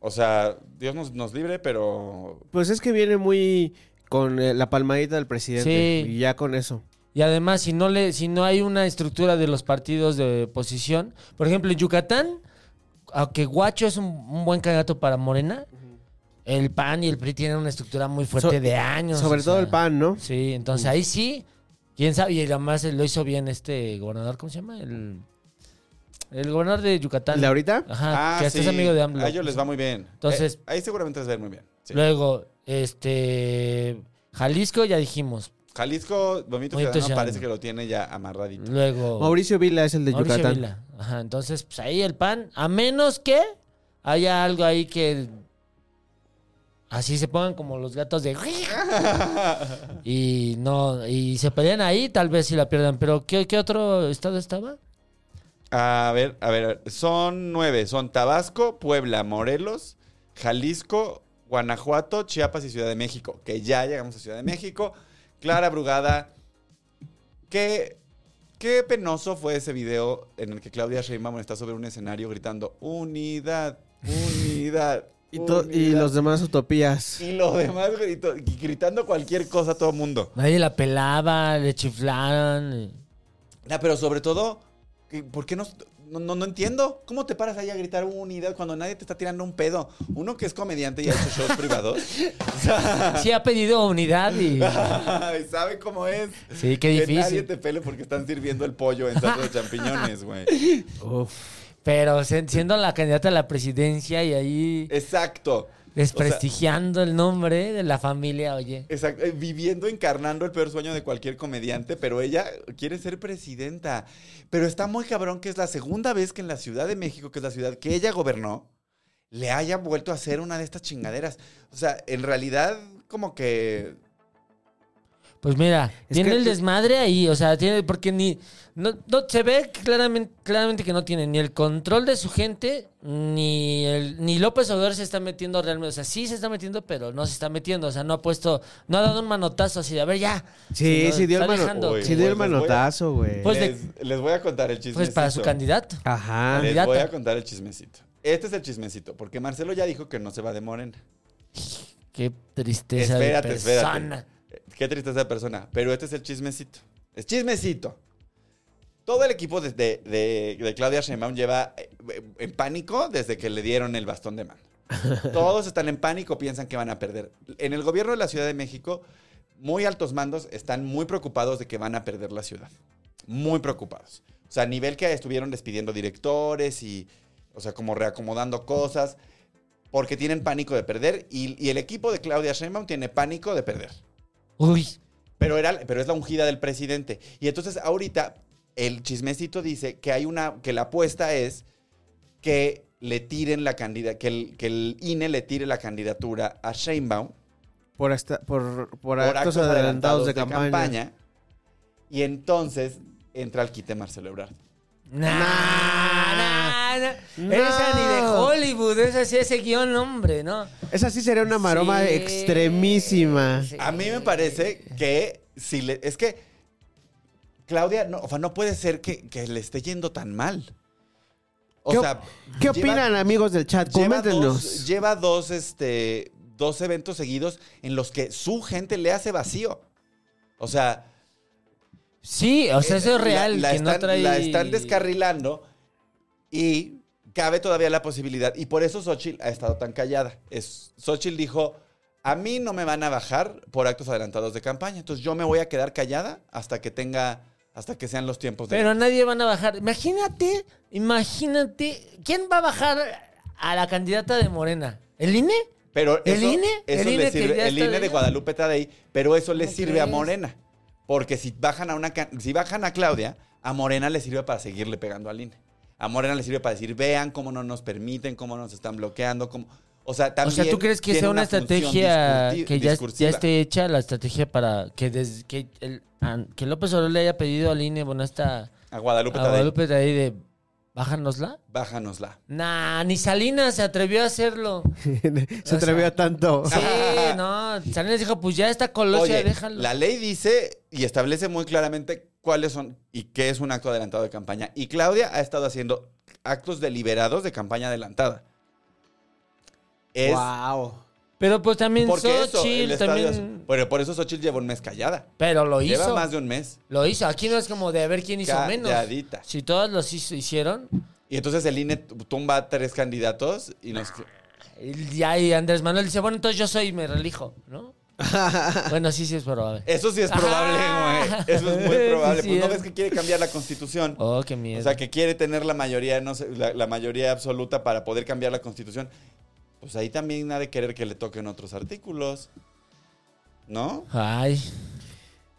O sea, Dios nos, nos libre, pero Pues es que viene muy con eh, la palmadita del presidente Sí. y ya con eso. Y además, si no le, si no hay una estructura de los partidos de oposición, por ejemplo, en Yucatán, aunque Guacho es un, un buen candidato para Morena, el PAN y el PRI tienen una estructura muy fuerte So- de años. Sobre o todo sea, el pan, ¿no? Sí, entonces ahí sí, quién sabe, y además lo hizo bien este gobernador, ¿cómo se llama? El, el gobernador de Yucatán. ¿El de ahorita? Ajá, Ah, que hasta sí. es amigo de AMLO. A ellos les va muy bien. Entonces- Eh, ahí seguramente les va a ir muy bien. sí. Luego, este, Jalisco ya dijimos. Jalisco, Movimiento Ciudadano. parece que lo tiene ya amarradito. Luego, Mauricio Vila es el de Mauricio Yucatán. Vila. Ajá, entonces, pues ahí el PAN, a menos que haya algo ahí que así se pongan como los gatos de y no y se pelean ahí, tal vez si la pierdan, pero ¿qué, qué otro estado estaba? A ver, a ver, son nueve. Son Tabasco, Puebla, Morelos, Jalisco, Guanajuato, Chiapas y Ciudad de México. Que ya llegamos a Ciudad de México. Clara Brugada. Qué, qué penoso fue ese video en el que Claudia Sheinbaum está sobre un escenario gritando unidad, unidad. Y, to- y unidad". los demás utopías. Y los demás grito- y gritando cualquier cosa a todo el mundo. Nadie la pelaba, le chiflaron. No, pero sobre todo, ¿por qué no, no, no- entiendo? ¿Cómo te paras ahí a gritar unidad cuando nadie te está tirando un pedo? Uno que es comediante y ha hecho shows privados. O sea, Sí ha pedido unidad y sabe cómo es. sí, qué Que nadie difícil. te pele porque están sirviendo el pollo en salsa de champiñones, güey. Pero se- siendo la candidata a la presidencia y ahí Exacto. Desprestigiando el nombre de la familia, oye. Exacto, eh, viviendo, encarnando el peor sueño de cualquier comediante, pero ella quiere ser presidenta. Pero está muy cabrón que es la segunda vez que en la Ciudad de México, que es la ciudad que ella gobernó, le haya vuelto a hacer una de estas chingaderas. O sea, en realidad, como que... Pues mira, Es tiene que- el desmadre ahí, o sea, tiene porque ni no, no- se ve claramente claramente que no tiene ni el control de su gente ni el ni López Obrador se está metiendo realmente, o sea, sí se está metiendo, pero no se está metiendo, o sea, no ha puesto no ha dado un manotazo así de a ver ya. Sí, sino sí dio el, mano- Uy, sí dio el pues manotazo, güey. Pues les, les voy a contar el chismecito. pues para su candidato. Ajá. Les Candidata. voy a contar el chismecito. Este es el chismecito, porque Marcelo ya dijo que no se va de Morena. Qué tristeza Espérate, de espérate. Qué tristeza de persona. Pero este es el chismecito. Es chismecito. Todo el equipo de, de- de- de Claudia Sheinbaum lleva eh, en pánico desde que le dieron el bastón de mando. Todos están en pánico, piensan que van a perder. En el gobierno de la Ciudad de México, muy altos mandos están muy preocupados de que van a perder la ciudad. Muy preocupados. O sea, a nivel que estuvieron despidiendo directores y, o sea, como reacomodando cosas, porque tienen pánico de perder y, y el equipo de Claudia Sheinbaum tiene pánico de perder. Uy, Pero, era, pero es la ungida del presidente. Y entonces ahorita el chismecito dice que hay una, que la apuesta es que le tiren la candidatura, que el, que el INE le tire la candidatura a Sheinbaum Por, esta- por, por, por actos, adelantados, de, campaña. y entonces entra al quite Marcelo Ebrard. Nah, nah, nah. No. Esa ni de Hollywood, esa sí ese guion, hombre, ¿no? Esa sí sería una maroma Sí, extremísima. sí. A mí me parece que si le, es que Claudia, no, o sea, no puede ser que, que le esté yendo tan mal. O ¿Qué, sea, ¿qué lleva- opinan, amigos del chat? Lleva dos, lleva dos, este, dos eventos seguidos en los que su gente le hace vacío. O sea, Sí, o sea, eso es la- real, La, que están, no trae... la están descarrilando y cabe todavía la posibilidad. Y por eso Xochitl ha estado tan callada. Es, Xochitl dijo, a mí no me van a bajar por actos adelantados de campaña. Entonces yo me voy a quedar callada hasta que tenga, hasta que sean los tiempos de... Pero nadie van a bajar. Imagínate, imagínate, ¿quién va a bajar a la candidata de Morena? ¿El INE? Pero ¿El INE? eso ¿El le INE que sirve, el está INE de Guadalupe Tadei, pero eso le ¿Cómo sirve a? Morena. Porque si bajan a una si bajan a Claudia, a Morena le sirve para seguirle pegando al INE. A Morena le sirve para decir, vean cómo no nos permiten, cómo nos están bloqueando, cómo. O sea, O también. sea, ¿tú crees que sea una estrategia que ya, ya esté hecha, la estrategia para que desde que, el, que López Obrador le haya pedido al INE, bueno, esta A Guadalupe a Tadei, Guadalupe de ahí de bájanosla? bájanosla. Nah, ni Salinas se atrevió a hacerlo. Se atrevió a tanto. Sí, no, Salinas dijo, pues ya está colosia, Oye, déjalo. la ley dice y establece muy claramente cuáles son y qué es un acto adelantado de campaña. Y Claudia ha estado haciendo actos deliberados de campaña adelantada. Es. Wow. Pero pues también Porque eso, el Xochitl estadio también... azul. Pero por eso Xochitl lleva un mes callada. Pero lo Lleva hizo. más de un mes Lo hizo. Aquí no es como de a ver quién hizo menos. calladita. Si todos los hizo- hicieron. Y entonces el INE tumba a tres candidatos y nos... Y ahí Andrés Manuel dice, bueno, entonces yo soy y me relijo, ¿no? bueno, sí, sí es probable. Eso sí es probable, Ajá. güey. Eso es muy Sí, probable. sí, pues no es. ves que quiere cambiar la constitución. Oh, qué miedo. O sea, que quiere tener la mayoría, no sé, la, la mayoría absoluta para poder cambiar la constitución. Pues ahí también ha de querer que le toquen otros artículos. ¿No? Ay.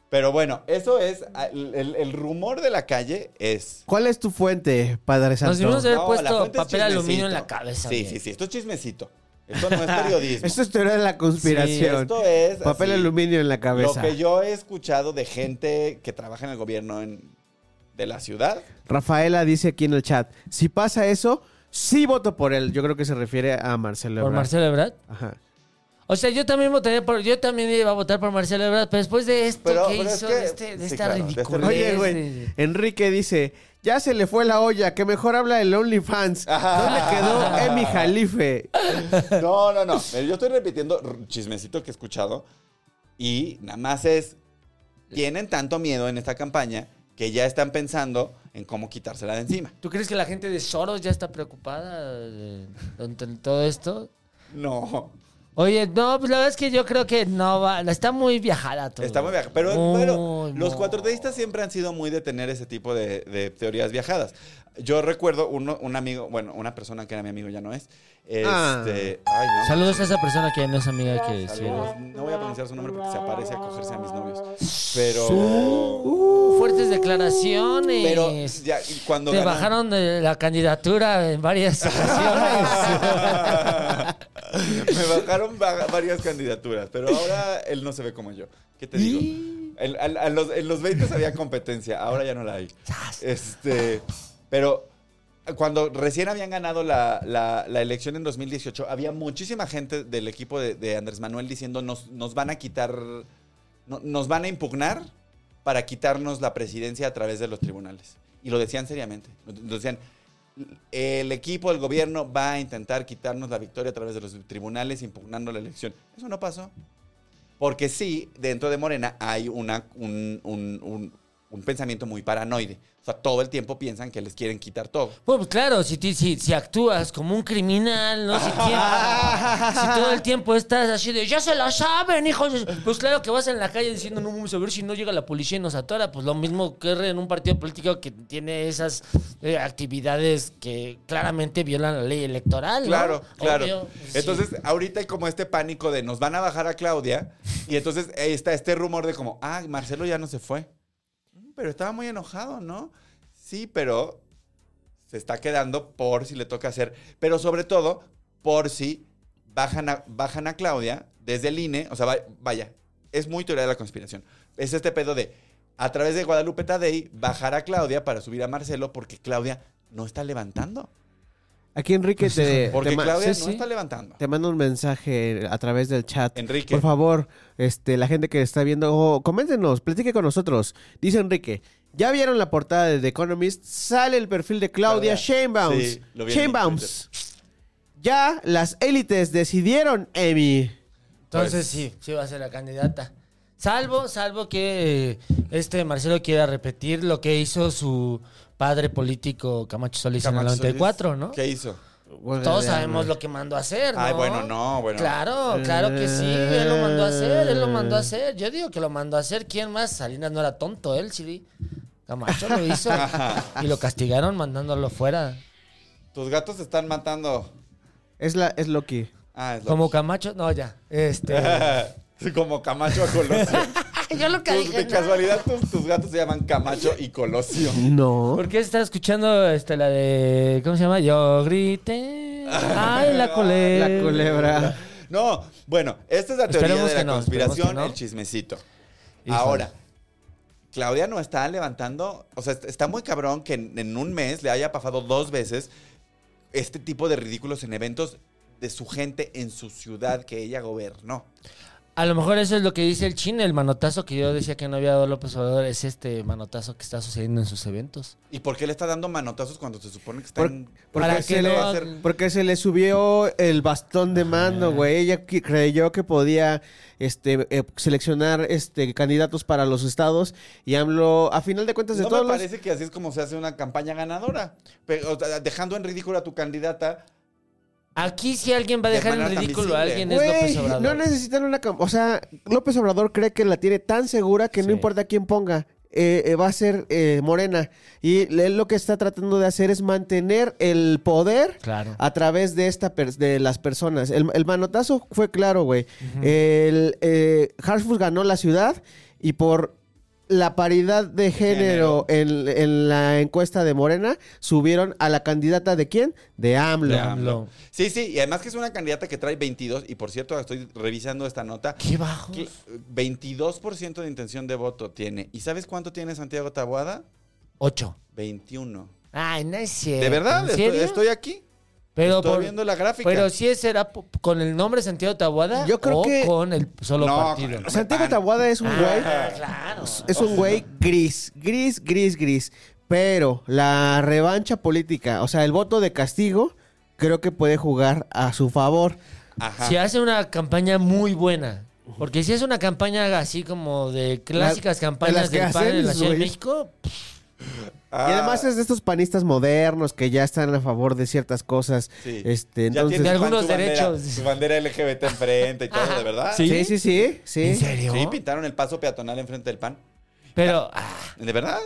Pero bueno, eso es. El, el- el rumor de la calle es. ¿Cuál es tu fuente, Padre Santo? Nos haber No, puesto papel aluminio en la cabeza. Sí, bien. sí, sí. Esto es chismecito. Esto no es periodismo. Esto es teoría de la conspiración. Esto es. Papel así, aluminio en la cabeza. Lo que yo he escuchado de gente que trabaja en el gobierno en- de la ciudad. Rafaela dice aquí en el chat, si pasa eso, sí voto por él. Yo creo que se refiere a Marcelo ¿Por Ebrard. Marcelo Ebrard? Ajá. O sea, yo también votaría por... Yo también iba a votar por Marcelo Ebrard, pero después de esto Pero- que pero es hizo, que- de, este, de sí, esta claro, de este ridiculez... Oye, güey, de- Enrique dice, ya se le fue la olla, que mejor habla del OnlyFans. ¿Dónde quedó Emi Jalife? No, no, no. Yo estoy repitiendo r- chismecito que he escuchado. Y nada más es. Tienen tanto miedo en esta campaña que ya están pensando en cómo quitársela de encima. ¿Tú crees que la gente de Soros ya está preocupada de todo esto? No. Oye, no, pues la verdad es que yo creo que no va... Está muy viajada todo. Está muy viajado. Pero Muy, bueno, los muy. cuatroteístas siempre han sido muy de tener ese tipo de, de teorías viajadas. Yo recuerdo uno, un amigo, bueno, una persona que era mi amigo ya no es. Este. Ah. Ay, no. Saludos a esa persona que no es amiga que sí. No voy a pronunciar su nombre porque se aparece a cogerse a mis novios. Pero. Uh, fuertes declaraciones. Pero ya, cuando Te bajaron de la candidatura en varias ocasiones. Me bajaron va- varias candidaturas, pero ahora él no se ve como yo. ¿Qué te digo? A los- en los 20 había competencia, ahora ya no la hay. Este, pero cuando recién habían ganado la, la- la elección en 2018, había muchísima gente del equipo de, Andrés Manuel diciendo nos, nos van a quitar, no- nos van a impugnar para quitarnos la presidencia a través de los tribunales. Y lo decían seriamente. Lo decían, el equipo del gobierno va a intentar quitarnos la victoria a través de los tribunales impugnando la elección. Eso no pasó. Porque sí, dentro de Morena hay una, un, un- un- un pensamiento muy paranoide. O sea, todo el tiempo piensan que les quieren quitar todo. Pues claro, si, si, si actúas como un criminal, ¿no? Si, tie- si todo el tiempo estás así de, ya se la saben, hijos. de-". Pues claro que vas en la calle diciendo, no vamos a ver si no llega la policía y nos atora. Pues lo mismo que en un partido político que tiene esas eh, actividades que claramente violan la ley electoral, ¿no? Claro, claro. Obvio, sí. Entonces, ahorita hay como este pánico de nos van a bajar a Claudia. Y entonces ahí está este rumor de como, ah, Marcelo ya no se fue. "Mm, Pero estaba muy enojado, ¿no? Sí, pero se está quedando por si le toca hacer. Pero sobre todo, por si bajan a, bajan a Claudia desde el INE. O sea, va- vaya, es muy teoría de la conspiración. Es este pedo de, a través de Guadalupe Tadei, bajar a Claudia para subir a Marcelo porque Claudia no está levantando. Aquí Enrique te, Porque te Claudia sí, no sí. está levantando. te manda un mensaje a través del chat. Enrique. Por favor, este, la gente que está viendo, oh, coméntenos, platique con nosotros. Dice Enrique, ¿ya vieron la portada de The Economist? Sale el perfil de Claudia. Sheinbaum. Sí. Ya las élites decidieron, Emi. Entonces Pues- sí, sí va a ser la candidata. Salvo, salvo que eh, este Marcelo quiera repetir lo que hizo su padre político Camacho Solís en el Camacho 94, Solís, ¿no? ¿Qué hizo? Todos sabemos lo que mandó a hacer, ¿no? Ay, bueno, no, bueno. Claro, claro que sí, él lo mandó a hacer, él lo mandó a hacer. Yo digo que lo mandó a hacer. ¿Quién más? Salinas no era tonto, él sí. Camacho lo hizo. y lo castigaron mandándolo fuera. Tus gatos se están matando. Es, la, es Loki. Ah, es lo Como Camacho, no, ya. Este. Como Camacho a Colosio. yo lo que Tus- dije. de no. casualidad, tus, tus gatos se llaman Camacho y Colosio. No. ¿Por qué estás escuchando este, la de. ¿Cómo se llama? Yo grité. Ay, la culebra. La culebra. No, bueno, esta es la teoría Esperemos de que la no, conspiración, esperemos que no. el chismecito. Híjole. Ahora, Claudia no está levantando, o sea, está muy cabrón que en, en un mes le haya pasado dos veces este tipo de ridículos en eventos de su gente en su ciudad que ella gobernó. A lo mejor eso es lo que dice el chin, el manotazo que yo decía que no había dado López Obrador, es este manotazo que está sucediendo en sus eventos. ¿Y por qué le está dando manotazos cuando se supone que está Por- en... porque, Para se le, no- hacer- porque se le subió el bastón de mando, güey. Ella creyó que podía este, eh, seleccionar este, candidatos para los estados y AMLO, a final de cuentas, de No todos me los- parece que así es como se hace una campaña ganadora. Pe- o sea, dejando en ridículo a tu candidata Aquí si alguien va a De dejar en manera tan ridículo a alguien es López Obrador. no necesitan una... cam- O sea, López Obrador cree que la tiene tan segura que Sí. no importa quién ponga. eh, eh, va a ser eh, Morena. Y él lo que está tratando de hacer es mantener el poder Claro. a través de esta pers- de las personas. El, el manotazo fue claro, güey. El eh, Hartford ganó la ciudad y por la paridad de género, En, en la encuesta de Morena subieron a la candidata de quién? De AMLO. De AMLO. Sí, sí, y además que es una candidata que trae 22, y por cierto, estoy revisando esta nota. Qué bajo. que 22% de intención de voto tiene. ¿Y sabes cuánto tiene Santiago Tabuada? Ocho. 21. Ay, no es cierto. ¿De verdad? ¿En Estoy, serio? estoy aquí. Pero estoy por- viendo la gráfica. Pero si ese era po- con el nombre Santiago Tabuada Yo creo o que- con el solo No, partido. Santiago. Tabuada es un güey. Ah, claro. Es un güey gris, gris, gris, gris. Pero la revancha política, o sea, el voto de castigo, creo que puede jugar a su favor. Ajá. Si hace una campaña muy buena. Porque si es una campaña así como de clásicas La- campañas las que del PAN hacen, en la Ciudad de güey. México, Ah, Y además es de estos panistas modernos que ya están a favor de ciertas cosas. sí. Este, Ya entonces. tiene De algunos su bandera- derechos. Su bandera LGBT enfrente y todo, ¿de verdad? Sí. Sí, sí, sí, sí. ¿en serio? Sí, pintaron el paso peatonal enfrente del pan. Pero, ah, ¿De verdad?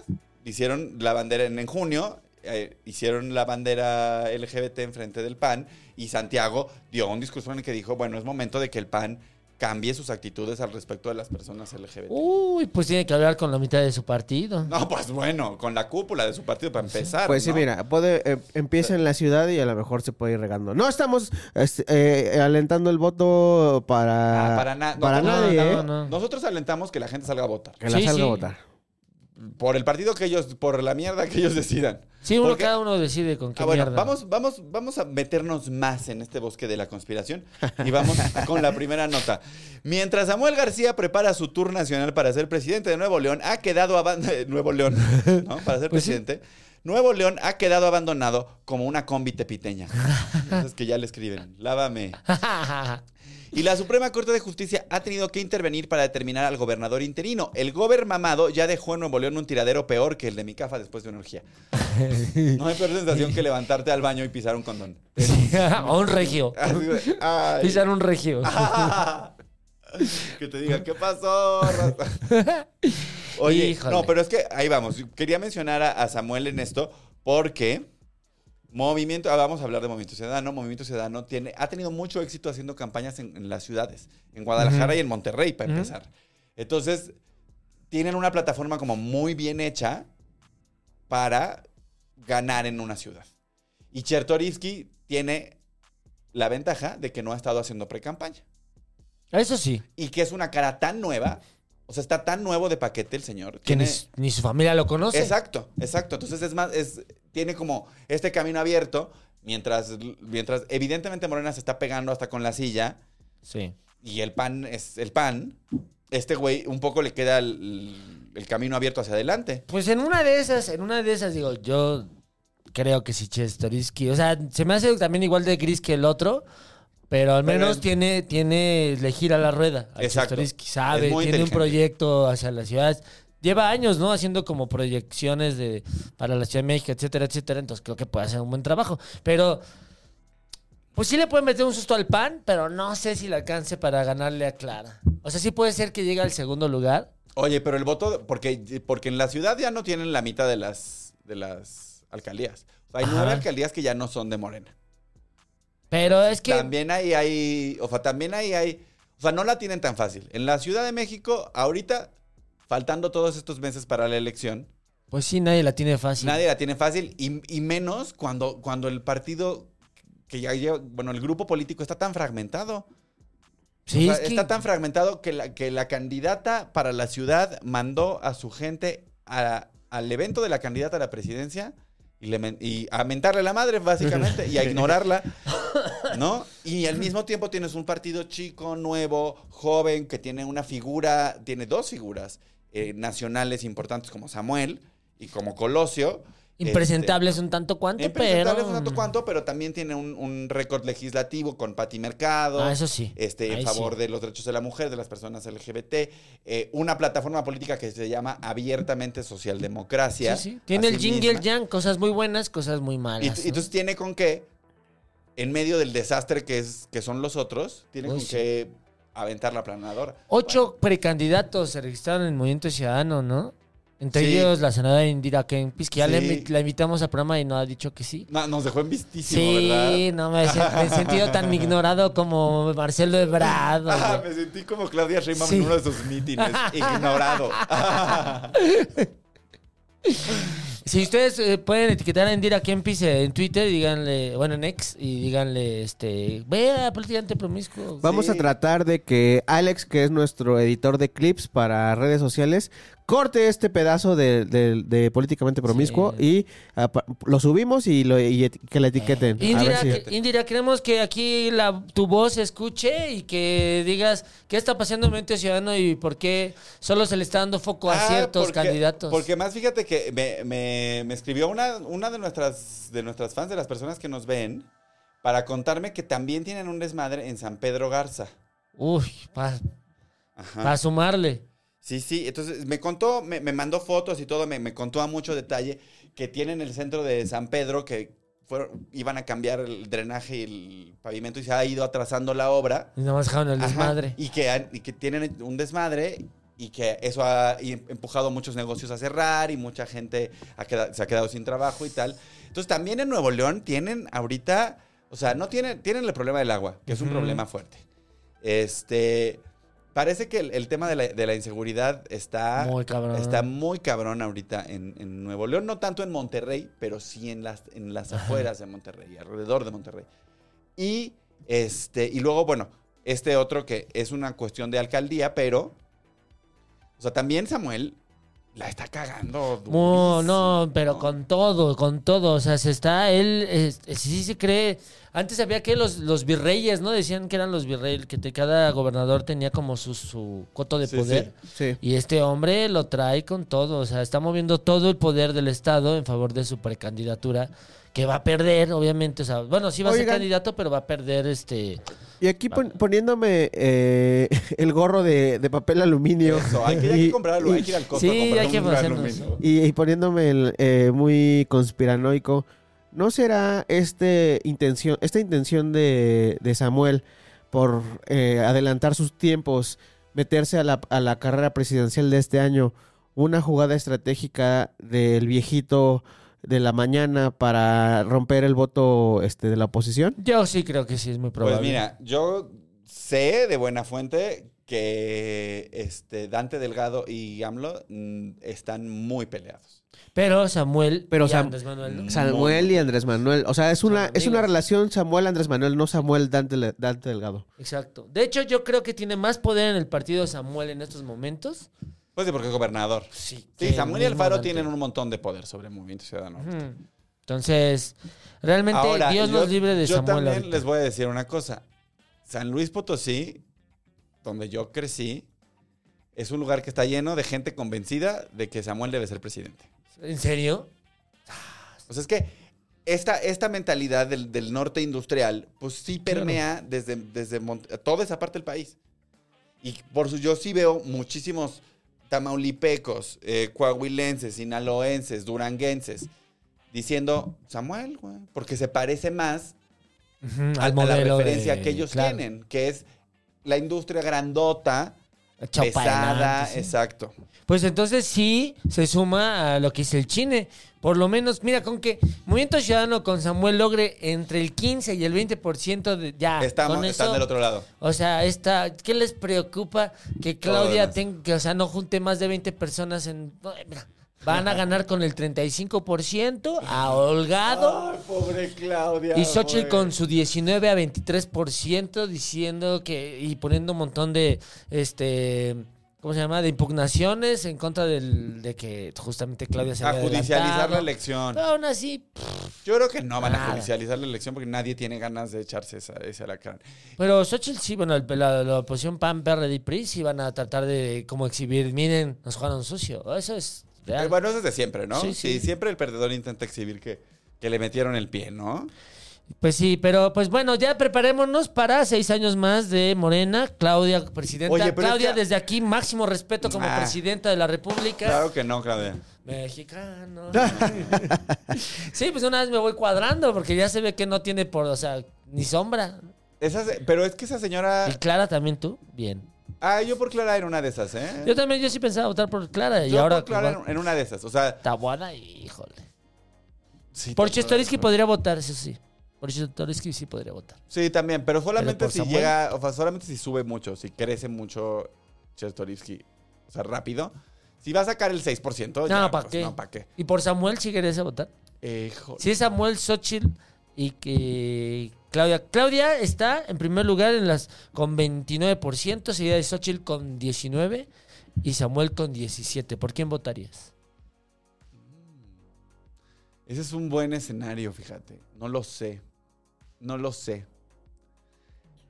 Hicieron la bandera en, en junio, eh, hicieron la bandera LGBT enfrente del PAN y Santiago dio un discurso en el que dijo, bueno, es momento de que el PAN cambie sus actitudes al respecto de las personas LGBT. uy, pues tiene que hablar con la mitad de su partido. No, pues bueno, con la cúpula de su partido para empezar. Pues sí, ¿no? mira, puede, eh, empieza en la ciudad y a lo mejor se puede ir regando. No estamos este, eh, alentando el voto para, Ah, para na- para no, nadie, no, ¿eh? no, no. Nosotros alentamos que la gente salga a votar. Que la Sí, salga sí. a votar. Por el partido que ellos, por la mierda que ellos decidan. Sí, uno, Porque- cada uno decide con qué Ah, bueno, mierda. vamos, vamos, vamos a meternos más en este bosque de la conspiración y vamos con la primera nota. Mientras Samuel García prepara su tour nacional para ser presidente de Nuevo León, ha quedado abandonado. Nuevo León, ¿no? Para ser Pues sí. presidente. Nuevo León ha quedado abandonado como una combi tepiteña. Entonces que ya le escriben, lávame. Y la Suprema Corte de Justicia ha tenido que intervenir para determinar al gobernador interino. El gober mamado ya dejó en Nuevo León un tiradero peor que el de mi cafa después de una orgía. No hay peor sensación que levantarte al baño y pisar un condón. o un regio. Ay. Pisar un regio. que te diga, ¿qué pasó? raza?" Oye, Híjole. no, pero es que ahí vamos. Quería mencionar a, a Samuel en esto porque Movimiento, ah, vamos a hablar de Movimiento Ciudadano. Movimiento Ciudadano tiene, ha tenido mucho éxito haciendo campañas en, en las ciudades, en Guadalajara y en Monterrey, para empezar. Entonces, tienen una plataforma como muy bien hecha para ganar en una ciudad. Y Chertorivsky tiene la ventaja de que no ha estado haciendo pre-campaña. Eso sí. Y que es una cara tan nueva, o sea, está tan nuevo de paquete el señor. Que ni, tiene- ni su familia lo conoce. Exacto, exacto. Entonces es más, es, tiene como este camino abierto, mientras, mientras evidentemente Morena se está pegando hasta con la silla Sí. y el pan es el pan, este güey un poco le queda el, el camino abierto hacia adelante. Pues en una de esas, en una de esas, digo, yo creo que sí Chestorisky. O sea, se me hace también igual de gris que el otro. Pero al menos tiene, tiene, le gira la rueda. a Exacto. Sabe, tiene un proyecto hacia las ciudades. Lleva años, ¿no? Haciendo como proyecciones de, para la Ciudad de México, etcétera, etcétera. Entonces creo que puede hacer un buen trabajo. Pero, pues sí le puede meter un susto al PAN, pero no sé si le alcance para ganarle a Clara. O sea, sí puede ser que llegue al segundo lugar. Oye, pero el voto, porque, porque en la ciudad ya no tienen la mitad de las, de las alcaldías. O sea, hay nueve alcaldías que ya no son de Morena. Pero es que... También ahí hay, o sea, también ahí hay, o sea, no la tienen tan fácil. En la Ciudad de México, ahorita, faltando todos estos meses para la elección, Pues sí, nadie la tiene fácil. nadie la tiene fácil y, y menos cuando, cuando el partido que ya lleva, bueno, el grupo político está tan fragmentado. Sí, O sea, es que- Está tan fragmentado que la, que la candidata para la ciudad mandó a su gente a- al evento de la candidata a la presidencia y, le y a mentarle la madre, básicamente, y a ignorarla, ¿no? Y al mismo tiempo tienes un partido chico, nuevo, joven, que tiene una figura, tiene dos figuras eh, nacionales importantes como Samuel y como Colosio. Impresentables un tanto cuanto, pero... Impresentables un tanto cuanto, pero también tiene un, un récord legislativo con Pati Mercado. Ah, eso sí. Este, en favor sí. de los derechos de la mujer, de las personas LGBT. eh, una plataforma política que se llama Abiertamente Socialdemocracia. Sí, sí. Tiene el sí jingle misma. yang, cosas muy buenas, cosas muy Y, malas. y ¿no? entonces tiene con qué en medio del desastre que, es, que son los otros, tienen Uy, con sí. que aventar la planadora. Ocho precandidatos se registraron en el Movimiento Ciudadano, ¿no? Entre Sí. ellos la senadora Indira Kempis, que ya le Sí. la invitamos al programa y no ha dicho que sí. No, nos dejó en vistísimo, Sí, ¿verdad? no me, he sentido tan ignorado como Marcelo Ebrard. Ah, me sentí como Claudia Sheinbaum en uno de sus mítines, ignorado. Si ustedes eh, pueden etiquetar a Indira Kempis en Twitter y díganle, bueno, en X, y díganle, este, vea, políticamente promiscuo. Vamos Sí. a tratar de que Alex, que es nuestro editor de clips para redes sociales, corte este pedazo de, de- de políticamente promiscuo y apa- lo subimos y, lo, y et- que la etiqueten. Ver Indira, si- que- Indira, queremos que aquí la, tu voz se escuche y que digas qué está pasando en el Movimiento Ciudadano y por qué solo se le está dando foco a Ah, ciertos porque- candidatos. Porque más fíjate que me, me- me escribió una, una de, nuestras, de nuestras fans, de las personas que nos ven, para contarme que también tienen un desmadre en San Pedro Garza. Uy, para Ajá. sumarle. Sí, sí, entonces me contó, me, me mandó fotos y todo, me, me contó a mucho detalle que tienen el centro de San Pedro que fueron, iban a cambiar el drenaje y el pavimento y se ha ido atrasando la obra. Y nada más dejaron el Ajá, desmadre. y, que y que tienen un desmadre y que eso ha empujado muchos negocios a cerrar y mucha gente ha queda- se ha quedado sin trabajo y tal. Entonces también en Nuevo León tienen ahorita, o sea, no tienen, tienen el problema del agua, que es un problema fuerte. Este, parece que el, el tema de la, de la inseguridad está Muy cabrón. Está muy cabrón ahorita en, en Nuevo León, no tanto en Monterrey, pero sí en las, en las afueras de Monterrey, alrededor de Monterrey. Y, este, y luego, bueno, este otro que es una cuestión de alcaldía, pero, o sea, también Samuel la está cagando. No, pero con todo, con todo. O sea, se está, él es- sí se cree. Antes había que los, los virreyes, ¿no? Decían que eran los virreyes, que te- cada gobernador tenía como su, su coto de Sí, poder. Sí. Y este hombre lo trae con todo. O sea, está moviendo todo el poder del Estado en favor de su precandidatura. Que va a perder, obviamente. O sea, bueno, sí va a ser candidato, pero va a perder este. Y aquí pon- poniéndome eh, el gorro de, de papel aluminio. Eso, hay que, hay que Y- comprarlo, hay que ir al costo Sí, hay que y poniéndome el, eh, muy conspiranoico, ¿no será este intención, esta intención de, de Samuel por eh, adelantar sus tiempos, meterse a la, a la carrera presidencial de este año, una jugada estratégica del viejito de la mañana para romper el voto este, de la oposición? Yo sí creo que sí es muy probable. Pues mira, yo sé de buena fuente que este Dante Delgado y AMLO mm, están muy peleados. Pero Samuel. Pero y Sam- Andrés Manuel, ¿no? Samuel y Andrés Manuel, o sea, es una, Son es una amigos. relación Samuel-Andrés Manuel, no Samuel-Dante Dante Delgado. Exacto. De hecho, yo creo que tiene más poder en el partido Samuel en estos momentos. Pues sí, porque es gobernador. Sí. Sí, Samuel y Alfaro tienen un montón de poder sobre el movimiento ciudadano. Entonces, realmente Ahora, Dios yo, nos libre de yo Samuel. también ahorita. les voy a decir una cosa. San Luis Potosí, donde yo crecí, es un lugar que está lleno de gente convencida de que Samuel debe ser presidente. ¿En serio? O sea, es que esta, esta mentalidad del, del norte industrial, pues sí permea desde, desde toda esa parte del país. Y por eso yo sí veo muchísimos tamaulipecos, eh, coahuilenses, sinaloenses, duranguenses, diciendo, Samuel, güey, porque se parece más al a la referencia de- que ellos claro, tienen, que es la industria grandota, pesada, exacto. Pues entonces sí se suma a lo que dice el Chine. Por lo menos, mira, con que Movimiento Ciudadano con Samuel logre entre el 15 y el 20% de ya. Estamos, están del otro lado. O sea, esta, ¿qué les preocupa que Claudia tenga, que, o sea, no junte más de 20 personas en... mira, van a ganar con el 35% a Holgado. pobre Claudia. Y Xochitl con su 19 a 23% diciendo que y poniendo un montón de este ¿cómo se llama? de impugnaciones en contra del, de que justamente Claudia se A había judicializar la elección. Pero aún así, Yo creo que no van a judicializar la elección porque nadie tiene ganas de echarse esa, ese alacrán. pero Xochitl sí, bueno, el- la, la oposición PAN, PRD y PRI sí van a tratar de como exhibir, miren, nos jugaron sucio. Eso es Eh, Bueno, eso es de siempre, ¿no? Sí, Sí, sí. siempre el perdedor intenta exhibir que, que le metieron el pie, ¿no? Pues sí, pero pues bueno, ya preparémonos para seis años más de Morena, Claudia, presidenta. Oye, Claudia, es que- desde aquí, máximo respeto como Ah. presidenta de la República. Claro que no, Claudia. Mexicano. sí, pues una vez me voy cuadrando porque ya se ve que no tiene por, o sea, Ni sombra. Esa pero es que esa señora. ¿Y Clara también tú? Bien. Ah, yo por Clara era una de esas, ¿eh? Yo también, yo sí pensaba votar por Clara. Y Yo ahora por Clara en- en una de esas. O sea, y híjole. sí, Por Chestorisky podría votar, eso sí. Por Chestorisky sí podría votar. Sí, también, pero solamente Pero si Samuel. llega, o sea, solamente si sube mucho, si crece mucho Chertorivsky, o sea, rápido. Si va a sacar el 6%, No, ya, ¿para pues, qué? No, ¿para qué? ¿Y por Samuel sí querías votar? Eh, Si es Samuel Xochitl y que Claudia. Claudia está en primer lugar en las con 29%, seguida de Xochitl con 19% y Samuel con 17%. ¿Por quién votarías? Ese es un buen escenario, fíjate. No lo sé. No lo sé.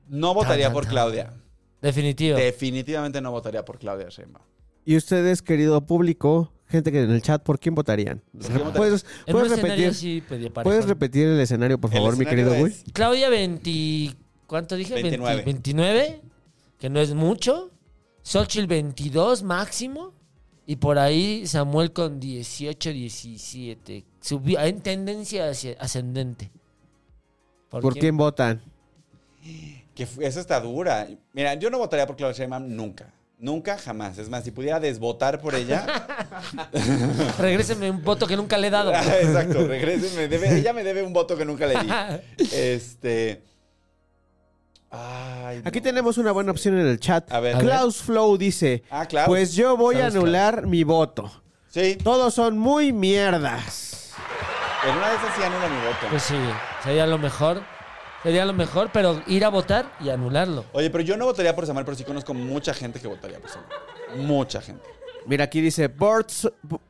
No votaría tan, por tan. Claudia. Definitivo. Definitivamente no votaría por Claudia Sheinbaum. Y ustedes, querido público, gente que en el chat, ¿por quién votarían? ¿Por quién? ¿Puedes, en puedes repetir, sí. ¿Puedes repetir el escenario, por favor, mi querido güey? Claudia 20... ¿Cuánto dije? 29. 20 29, que no es mucho. Xochitl 22 máximo. Y por ahí Samuel con 18, 17. Subió en tendencia hacia- ascendente. ¿Por quién votan? Que esa está dura. Mira, yo no votaría por Claudia Sheinbaum nunca. Nunca, jamás. Es más, si pudiera desvotar por ella. Regréseme un voto que nunca le he dado. Ah, Exacto, regréseme. Debe- ella me debe un voto que nunca le di. Este. Ay, Aquí no. tenemos una buena opción en el chat. A ver. Klaus Flow dice, Ah, claro. pues yo voy a Klaus, anular mi voto. Sí, Todos son muy mierdas. en una de esas sí anula mi voto. Pues sí, sería lo mejor. Sería lo mejor, pero ir a votar y anularlo. Oye, pero yo no votaría por Samuel, pero sí conozco mucha gente que votaría por Samuel. Mucha gente. Mira, aquí dice, Bort,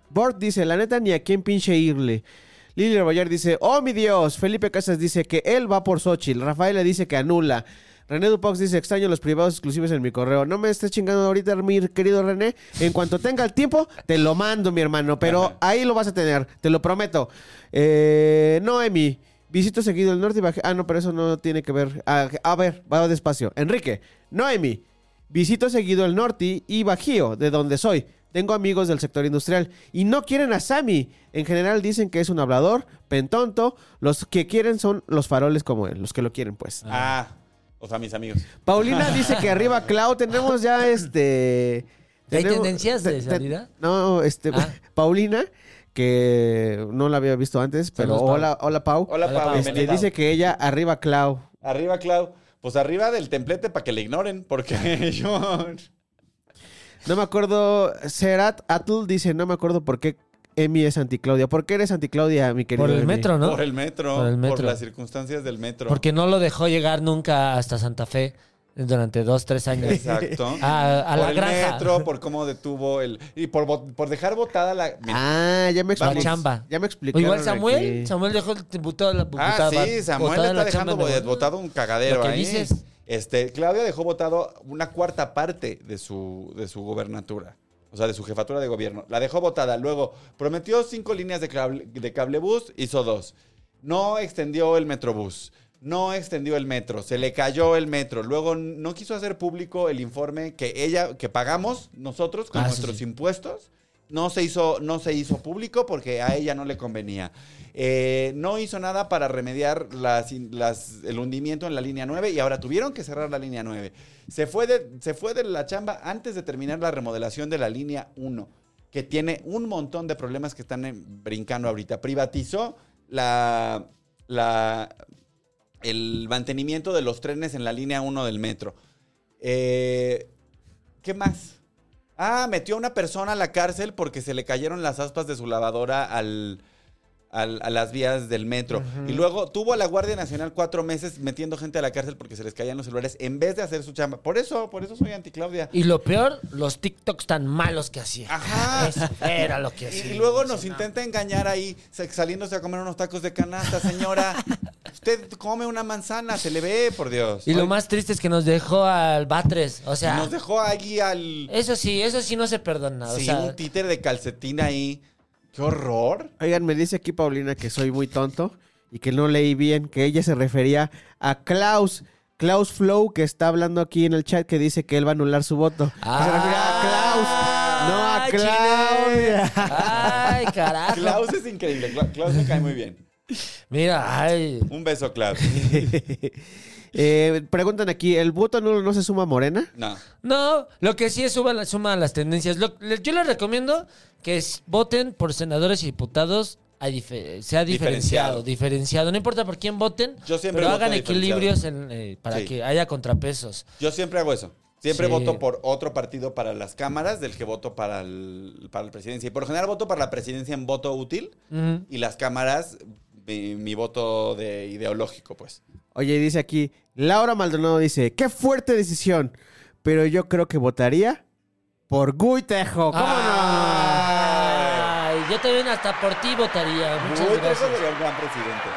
Bort dice, la neta ni a quién pinche irle. Lili Rebollar dice, oh mi Dios. Felipe Casas dice que él va por Xochitl. Rafael le dice que anula. René Dupox dice, extraño los privados exclusivos en mi correo. No me estés chingando ahorita, mi querido René. En cuanto tenga el tiempo, te lo mando, mi hermano. Pero Ajá. ahí lo vas a tener, te lo prometo. Eh, Noemi, visito seguido el norte y bajé. Ah, no, pero eso no tiene que ver. Ah, a ver, va despacio. Enrique, Noemi, visito seguido el norte y Bajío, de donde soy. Tengo amigos del sector industrial y no quieren a Sammy. En general dicen que es un hablador, pentonto. Los que quieren son los faroles como él, los que lo quieren, pues. Ah, o sea, mis amigos. Paulina dice que arriba Clau tenemos ya este. ¿Hay tenemos- tendencias de te-? No, este. Ah. Paulina, que no la había visto antes, pero Saludos, Pau. hola, hola Pau. Hola, Hola, Pau. Pau. Este, bienvenida. dice que ella arriba Clau. Arriba, Clau. Pues arriba del templete para que le ignoren, porque yo. No me acuerdo. Serat Atul dice, no me acuerdo por qué Emi es anticlaudia. ¿Por qué eres anticlaudia, mi querido? Por el Emi? metro, ¿no? Por el metro. Por el metro. las circunstancias del metro. Porque no lo dejó llegar nunca hasta Santa Fe durante dos, tres años. Exacto. A, a por la el granja. metro, por cómo detuvo el. Y por, por dejar botada la. Mira, Ah, ya me La explicó. chamba. Ya me O explicaron igual Samuel. aquí. Samuel dejó el botado la Ah, botada- sí, Samuel botada está la dejando de- botado un cagadero Lo que ahí. dices. Este, Claudia dejó votado una cuarta parte de su, de su gobernatura. O sea, de su jefatura de gobierno. La dejó votada. Luego prometió cinco líneas de, cable, de cablebús, hizo dos. No extendió el metrobús. No extendió el metro. Se le cayó el metro. Luego no quiso hacer público el informe que ella, que pagamos nosotros con Ah, nuestros sí. impuestos. No se, hizo, no se hizo público porque a ella no le convenía. Eh, no hizo nada para remediar las, las- el hundimiento en la línea 9 y ahora tuvieron que cerrar la línea 9. Se fue, de, se fue de la chamba antes de terminar la remodelación de la línea 1, que tiene un montón de problemas que están brincando ahorita. Privatizó la, la, el mantenimiento de los trenes en la línea 1 del metro. Eh, ¿Qué más? Ah, metió a una persona a la cárcel porque se le cayeron las aspas de su lavadora al, al- a las vías del metro. Y luego tuvo a la Guardia Nacional cuatro meses metiendo gente a la cárcel porque se les caían los celulares en vez de hacer su chamba. Por eso, por eso soy anti-Claudia. Y lo peor, los TikToks tan malos que hacía. Ajá. Eso era lo que Y, hacía. y luego nos intenta engañar ahí, sa- saliéndose a comer unos tacos de canasta, señora. Usted come una manzana, se le ve, por Dios. Y lo más triste es que nos dejó al Batres. O sea, Nos dejó ahí al... eso sí, eso sí no se perdona. O sí, sea, un títer de calcetín ahí. ¡Qué horror! Oigan, me dice aquí Paulina que soy muy tonto y que no leí bien, que ella se refería a Klaus. Klaus Flow, que está hablando aquí en el chat, que dice que él va a anular su voto. Que se refiere a Klaus, no a Claudia. Ay, carajo. Klaus es increíble. Klaus me cae muy bien. Mira, ay. Un beso, Clau. Eh, preguntan aquí, ¿el voto nulo no se suma a Morena? No. No, lo que sí es suma, la- suma las tendencias. Lo- le- yo les recomiendo que s- voten por senadores y diputados a dife- sea diferenciado, Diferenciado. diferenciado. No importa por quién voten, Yo siempre pero voto hagan diferenciado. equilibrios en, eh, para Sí. que haya contrapesos. Yo siempre hago eso. Siempre Sí. voto por otro partido para las cámaras del que voto para, el, para la presidencia. Y por lo general voto para la presidencia en voto útil Ujú. y las cámaras mi, mi voto de ideológico, pues. Oye, dice aquí, Laura Maldonado dice, qué fuerte decisión, pero yo creo que votaría por Gui Tejo. ¿Cómo Ay, yo también hasta por ti votaría. Muchas Uy, Trejo gracias. sería un gran presidente.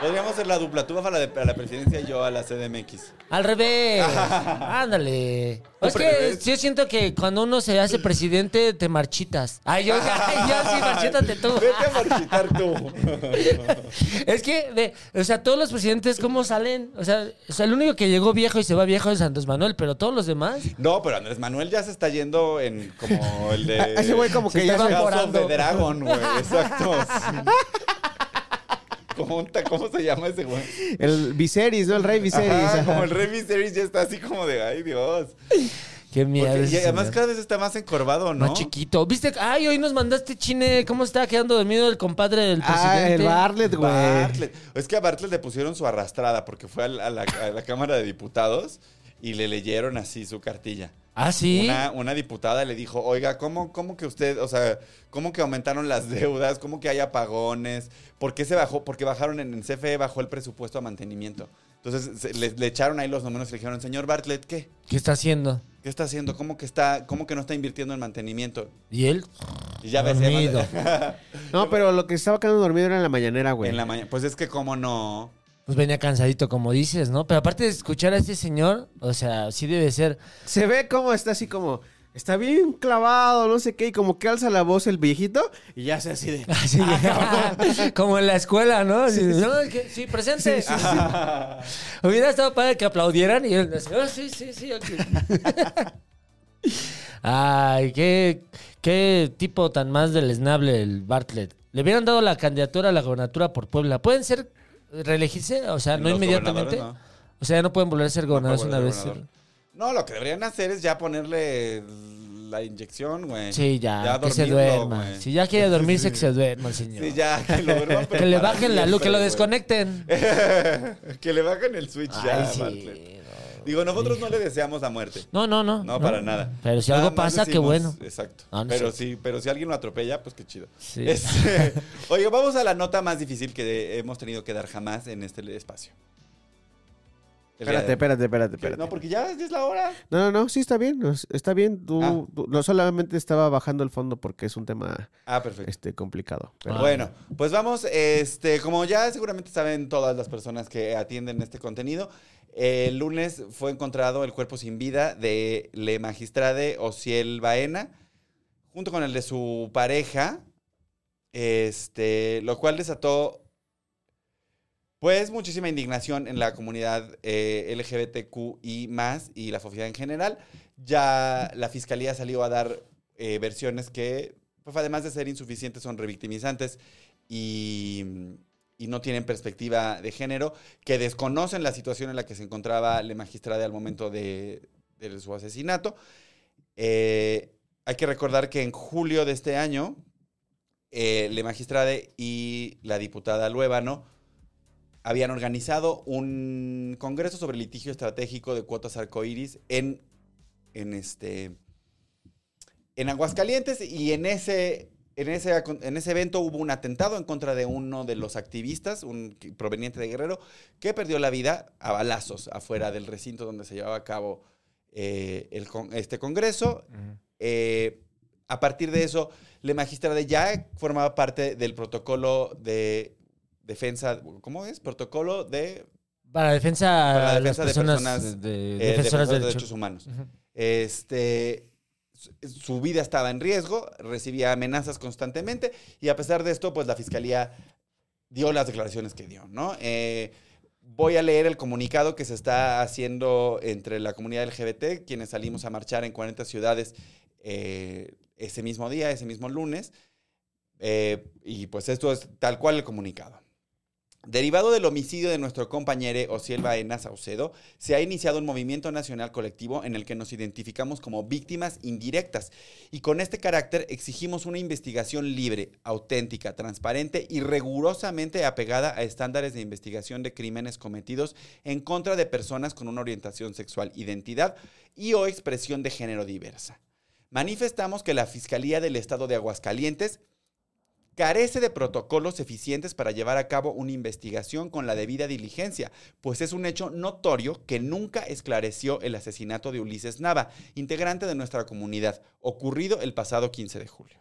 Podríamos ser la dupla. Tú vas a la, de- a la presidencia y yo a la CDMX. Al revés. Ándale. Es que revés. yo siento que cuando uno se hace presidente, te marchitas. Ay, yo, ay, yo sí, marchítate tú. Vete a marchitar tú. Es que, ve, o sea, todos los presidentes, ¿cómo salen? O sea, o sea, el único que llegó viejo y se va viejo es Andrés Manuel, pero todos los demás. No, pero Andrés Manuel ya se está yendo en como el de... Ese güey como Se que ya está se- House of evaporando. the Dragon, güey. Exacto. ¿Cómo, ¿Cómo se llama ese güey? El Viserys, ¿no? El rey Viserys. Ajá, ajá. como el Rey Viserys ya está así como de, ay Dios. Qué miedo. Porque- y además señor. cada vez está más encorvado, ¿no? Más chiquito. ¿Viste? Ay, hoy nos mandaste chine. ¿Cómo estaba quedando dormido el compadre del presidente? Ah, el Bartlett, güey. Bartlett. Es que a Bartlett le pusieron su arrastrada porque fue a la, a la- a la Cámara de Diputados y le leyeron así su cartilla. Ah, sí. Una, una diputada le dijo, oiga, ¿cómo, ¿cómo que usted, o sea, cómo que aumentaron las deudas? ¿Cómo que hay apagones? ¿Por qué se bajó? Porque bajaron en el CFE, bajó el presupuesto a mantenimiento. Entonces se- le, le echaron ahí los números y le dijeron, señor Bartlett, ¿qué? ¿Qué está haciendo? ¿Qué está haciendo? ¿Cómo que, está, cómo que no está invirtiendo en mantenimiento? ¿Y él? Y ya ves, Dormido. además- No, pero lo que estaba quedando dormido era en la mañanera, güey. en la mañana. Pues es que cómo no. Pues venía cansadito, como dices, ¿no? Pero aparte de escuchar a este señor, o sea, sí debe ser. Se ve como está así como... Está bien clavado, no sé qué, y como que alza la voz el viejito y ya se así de... así, como en la escuela, ¿no? Que- sí, presente. Hubiera estado padre que aplaudieran y él decía, "Ah, sí, sí, sí. ok". Ay, qué, qué tipo tan más deleznable el Bartlett. Le hubieran dado la candidatura a la gobernatura por Puebla. ¿Pueden ser reelegirse? O sea, no Los inmediatamente. O sea, no pueden volver a ser gobernadores una vez. gobernador. No, lo que deberían hacer es ya ponerle la inyección, güey. Sí, ya, que se duerma. Si ya quiere dormirse, que se duerma el señor. Sí, ya, que lo duerman, pero Que le bajen la luz, que lo desconecten. que le bajen el switch ya, sí. Digo, nosotros no le deseamos la muerte. No, no, no. No, para nada. Pero si Nada algo pasa, qué bueno. Exacto. Ah, no pero, sí, pero si alguien lo atropella, pues qué chido. Sí. Este, oye, vamos a la nota más difícil que hemos tenido que dar jamás en este espacio. Espérate, espérate, espérate, espérate. No, porque ya es la hora. No, no, no, sí está bien, está bien. Tú, Ah. tú- no solamente estaba bajando el fondo porque es un tema Ah, perfecto. este complicado. pero- Ah. Bueno, pues vamos, este, como ya seguramente saben todas las personas que atienden este contenido, el lunes fue encontrado el cuerpo sin vida de Le Magistrade Ociel Baena, junto con el de su pareja, este, lo cual desató, pues, muchísima indignación en la comunidad eh, LGBTQI más y la sociedad en general. Ya la fiscalía salió a dar eh, versiones que, pues, además de ser insuficientes, son revictimizantes y, y no tienen perspectiva de género, que desconocen la situación en la que se encontraba la magistrada al momento de, su asesinato. Eh, hay que recordar que en julio de este año, eh, Le Magistrade y la diputada Luébano habían organizado un congreso sobre litigio estratégico de cuotas arcoíris en, en, este, en Aguascalientes y en ese, en, ese, en ese evento hubo un atentado en contra de uno de los activistas, un proveniente de Guerrero, que perdió la vida a balazos afuera del recinto donde se llevaba a cabo eh, el este congreso. Eh, a partir de eso, Le Magistrade ya formaba parte del protocolo de defensa, ¿cómo es? Protocolo de Para defensa, Para la defensa de personas, personas, de, eh, defensoras de de derechos. derechos humanos. Este, su- vida estaba en riesgo, recibía amenazas constantemente y a pesar de esto, pues la fiscalía dio las declaraciones que dio, ¿no? Eh, voy a leer el comunicado que se está haciendo entre la comunidad LGBT, quienes salimos a marchar en 40 ciudades eh, ese mismo día, ese mismo lunes. Eh, y pues esto es tal cual el comunicado. Derivado del homicidio de nuestro compañero Ociel Baena Saucedo, se ha iniciado un movimiento nacional colectivo en el que nos identificamos como víctimas indirectas y con este carácter exigimos una investigación libre, auténtica, transparente y rigurosamente apegada a estándares de investigación de crímenes cometidos en contra de personas con una orientación sexual, identidad y o expresión de género diversa. Manifestamos que la Fiscalía del Estado de Aguascalientes carece de protocolos eficientes para llevar a cabo una investigación con la debida diligencia, pues es un hecho notorio que nunca esclareció el asesinato de Ulises Nava, integrante de nuestra comunidad, ocurrido el pasado 15 de julio.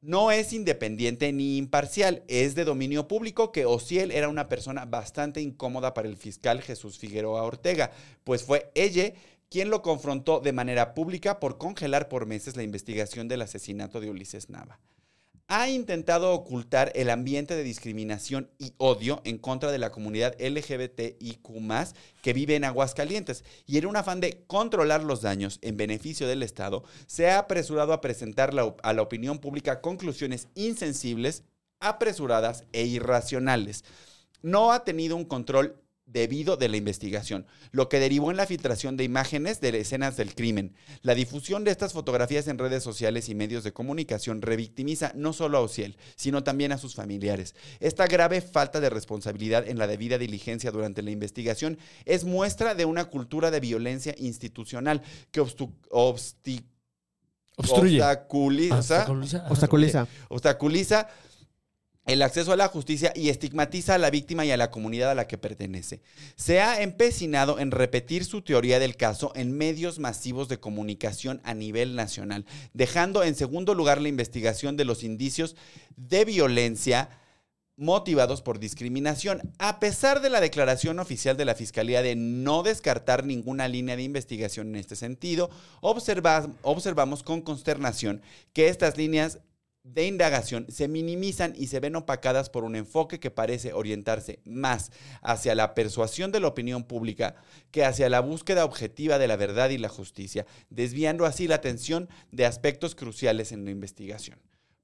No es independiente ni imparcial, es de dominio público que Ociel era una persona bastante incómoda para el fiscal Jesús Figueroa Ortega, pues fue ella quien lo confrontó de manera pública por congelar por meses la investigación del asesinato de Ulises Nava ha intentado ocultar el ambiente de discriminación y odio en contra de la comunidad LGBTIQ que vive en Aguascalientes y en un afán de controlar los daños en beneficio del Estado, se ha apresurado a presentar a la opinión pública conclusiones insensibles, apresuradas e irracionales. No ha tenido un control debido de la investigación, lo que derivó en la filtración de imágenes de escenas del crimen. La difusión de estas fotografías en redes sociales y medios de comunicación revictimiza no solo a Ociel, sino también a sus familiares. Esta grave falta de responsabilidad en la debida diligencia durante la investigación es muestra de una cultura de violencia institucional que obstaculiza, obstaculiza. obstaculiza el acceso a la justicia y estigmatiza a la víctima y a la comunidad a la que pertenece. Se ha empecinado en repetir su teoría del caso en medios masivos de comunicación a nivel nacional, dejando en segundo lugar la investigación de los indicios de violencia motivados por discriminación. A pesar de la declaración oficial de la Fiscalía de no descartar ninguna línea de investigación en este sentido, observamos con consternación que estas líneas de indagación se minimizan y se ven opacadas por un enfoque que parece orientarse más hacia la persuasión de la opinión pública que hacia la búsqueda objetiva de la verdad y la justicia, desviando así la atención de aspectos cruciales en la investigación.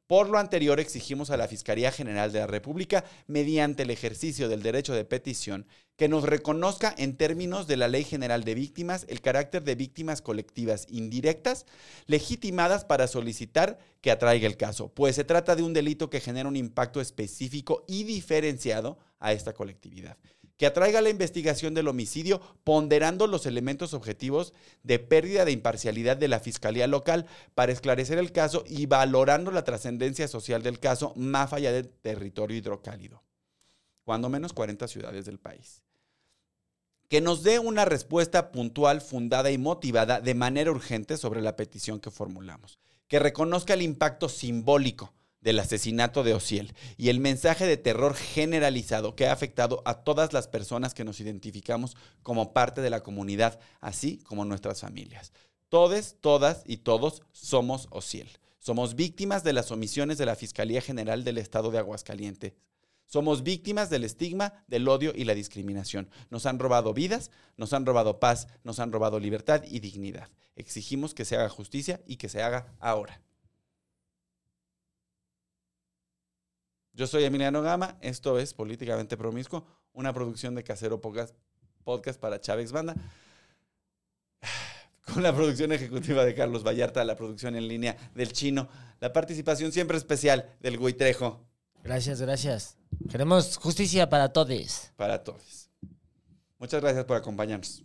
Por lo anterior, exigimos a la Fiscalía General de la República, mediante el ejercicio del derecho de petición, que nos reconozca en términos de la Ley General de Víctimas el carácter de víctimas colectivas indirectas, legitimadas para solicitar que atraiga el caso, pues se trata de un delito que genera un impacto específico y diferenciado a esta colectividad que atraiga la investigación del homicidio, ponderando los elementos objetivos de pérdida de imparcialidad de la Fiscalía Local para esclarecer el caso y valorando la trascendencia social del caso más allá del territorio hidrocálido, cuando menos 40 ciudades del país. Que nos dé una respuesta puntual, fundada y motivada de manera urgente sobre la petición que formulamos. Que reconozca el impacto simbólico del asesinato de Ociel y el mensaje de terror generalizado que ha afectado a todas las personas que nos identificamos como parte de la comunidad, así como nuestras familias. Todes, todas y todos somos Ociel. Somos víctimas de las omisiones de la Fiscalía General del Estado de Aguascalientes. Somos víctimas del estigma, del odio y la discriminación. Nos han robado vidas, nos han robado paz, nos han robado libertad y dignidad. Exigimos que se haga justicia y que se haga ahora. Yo soy Emiliano Gama, esto es Políticamente Promiscuo, una producción de Casero Podcast, para Chávez Banda, con la producción ejecutiva de Carlos Vallarta, la producción en línea del Chino, la participación siempre especial del Trejo. Gracias, gracias. Queremos justicia para todos. Para todos. Muchas gracias por acompañarnos.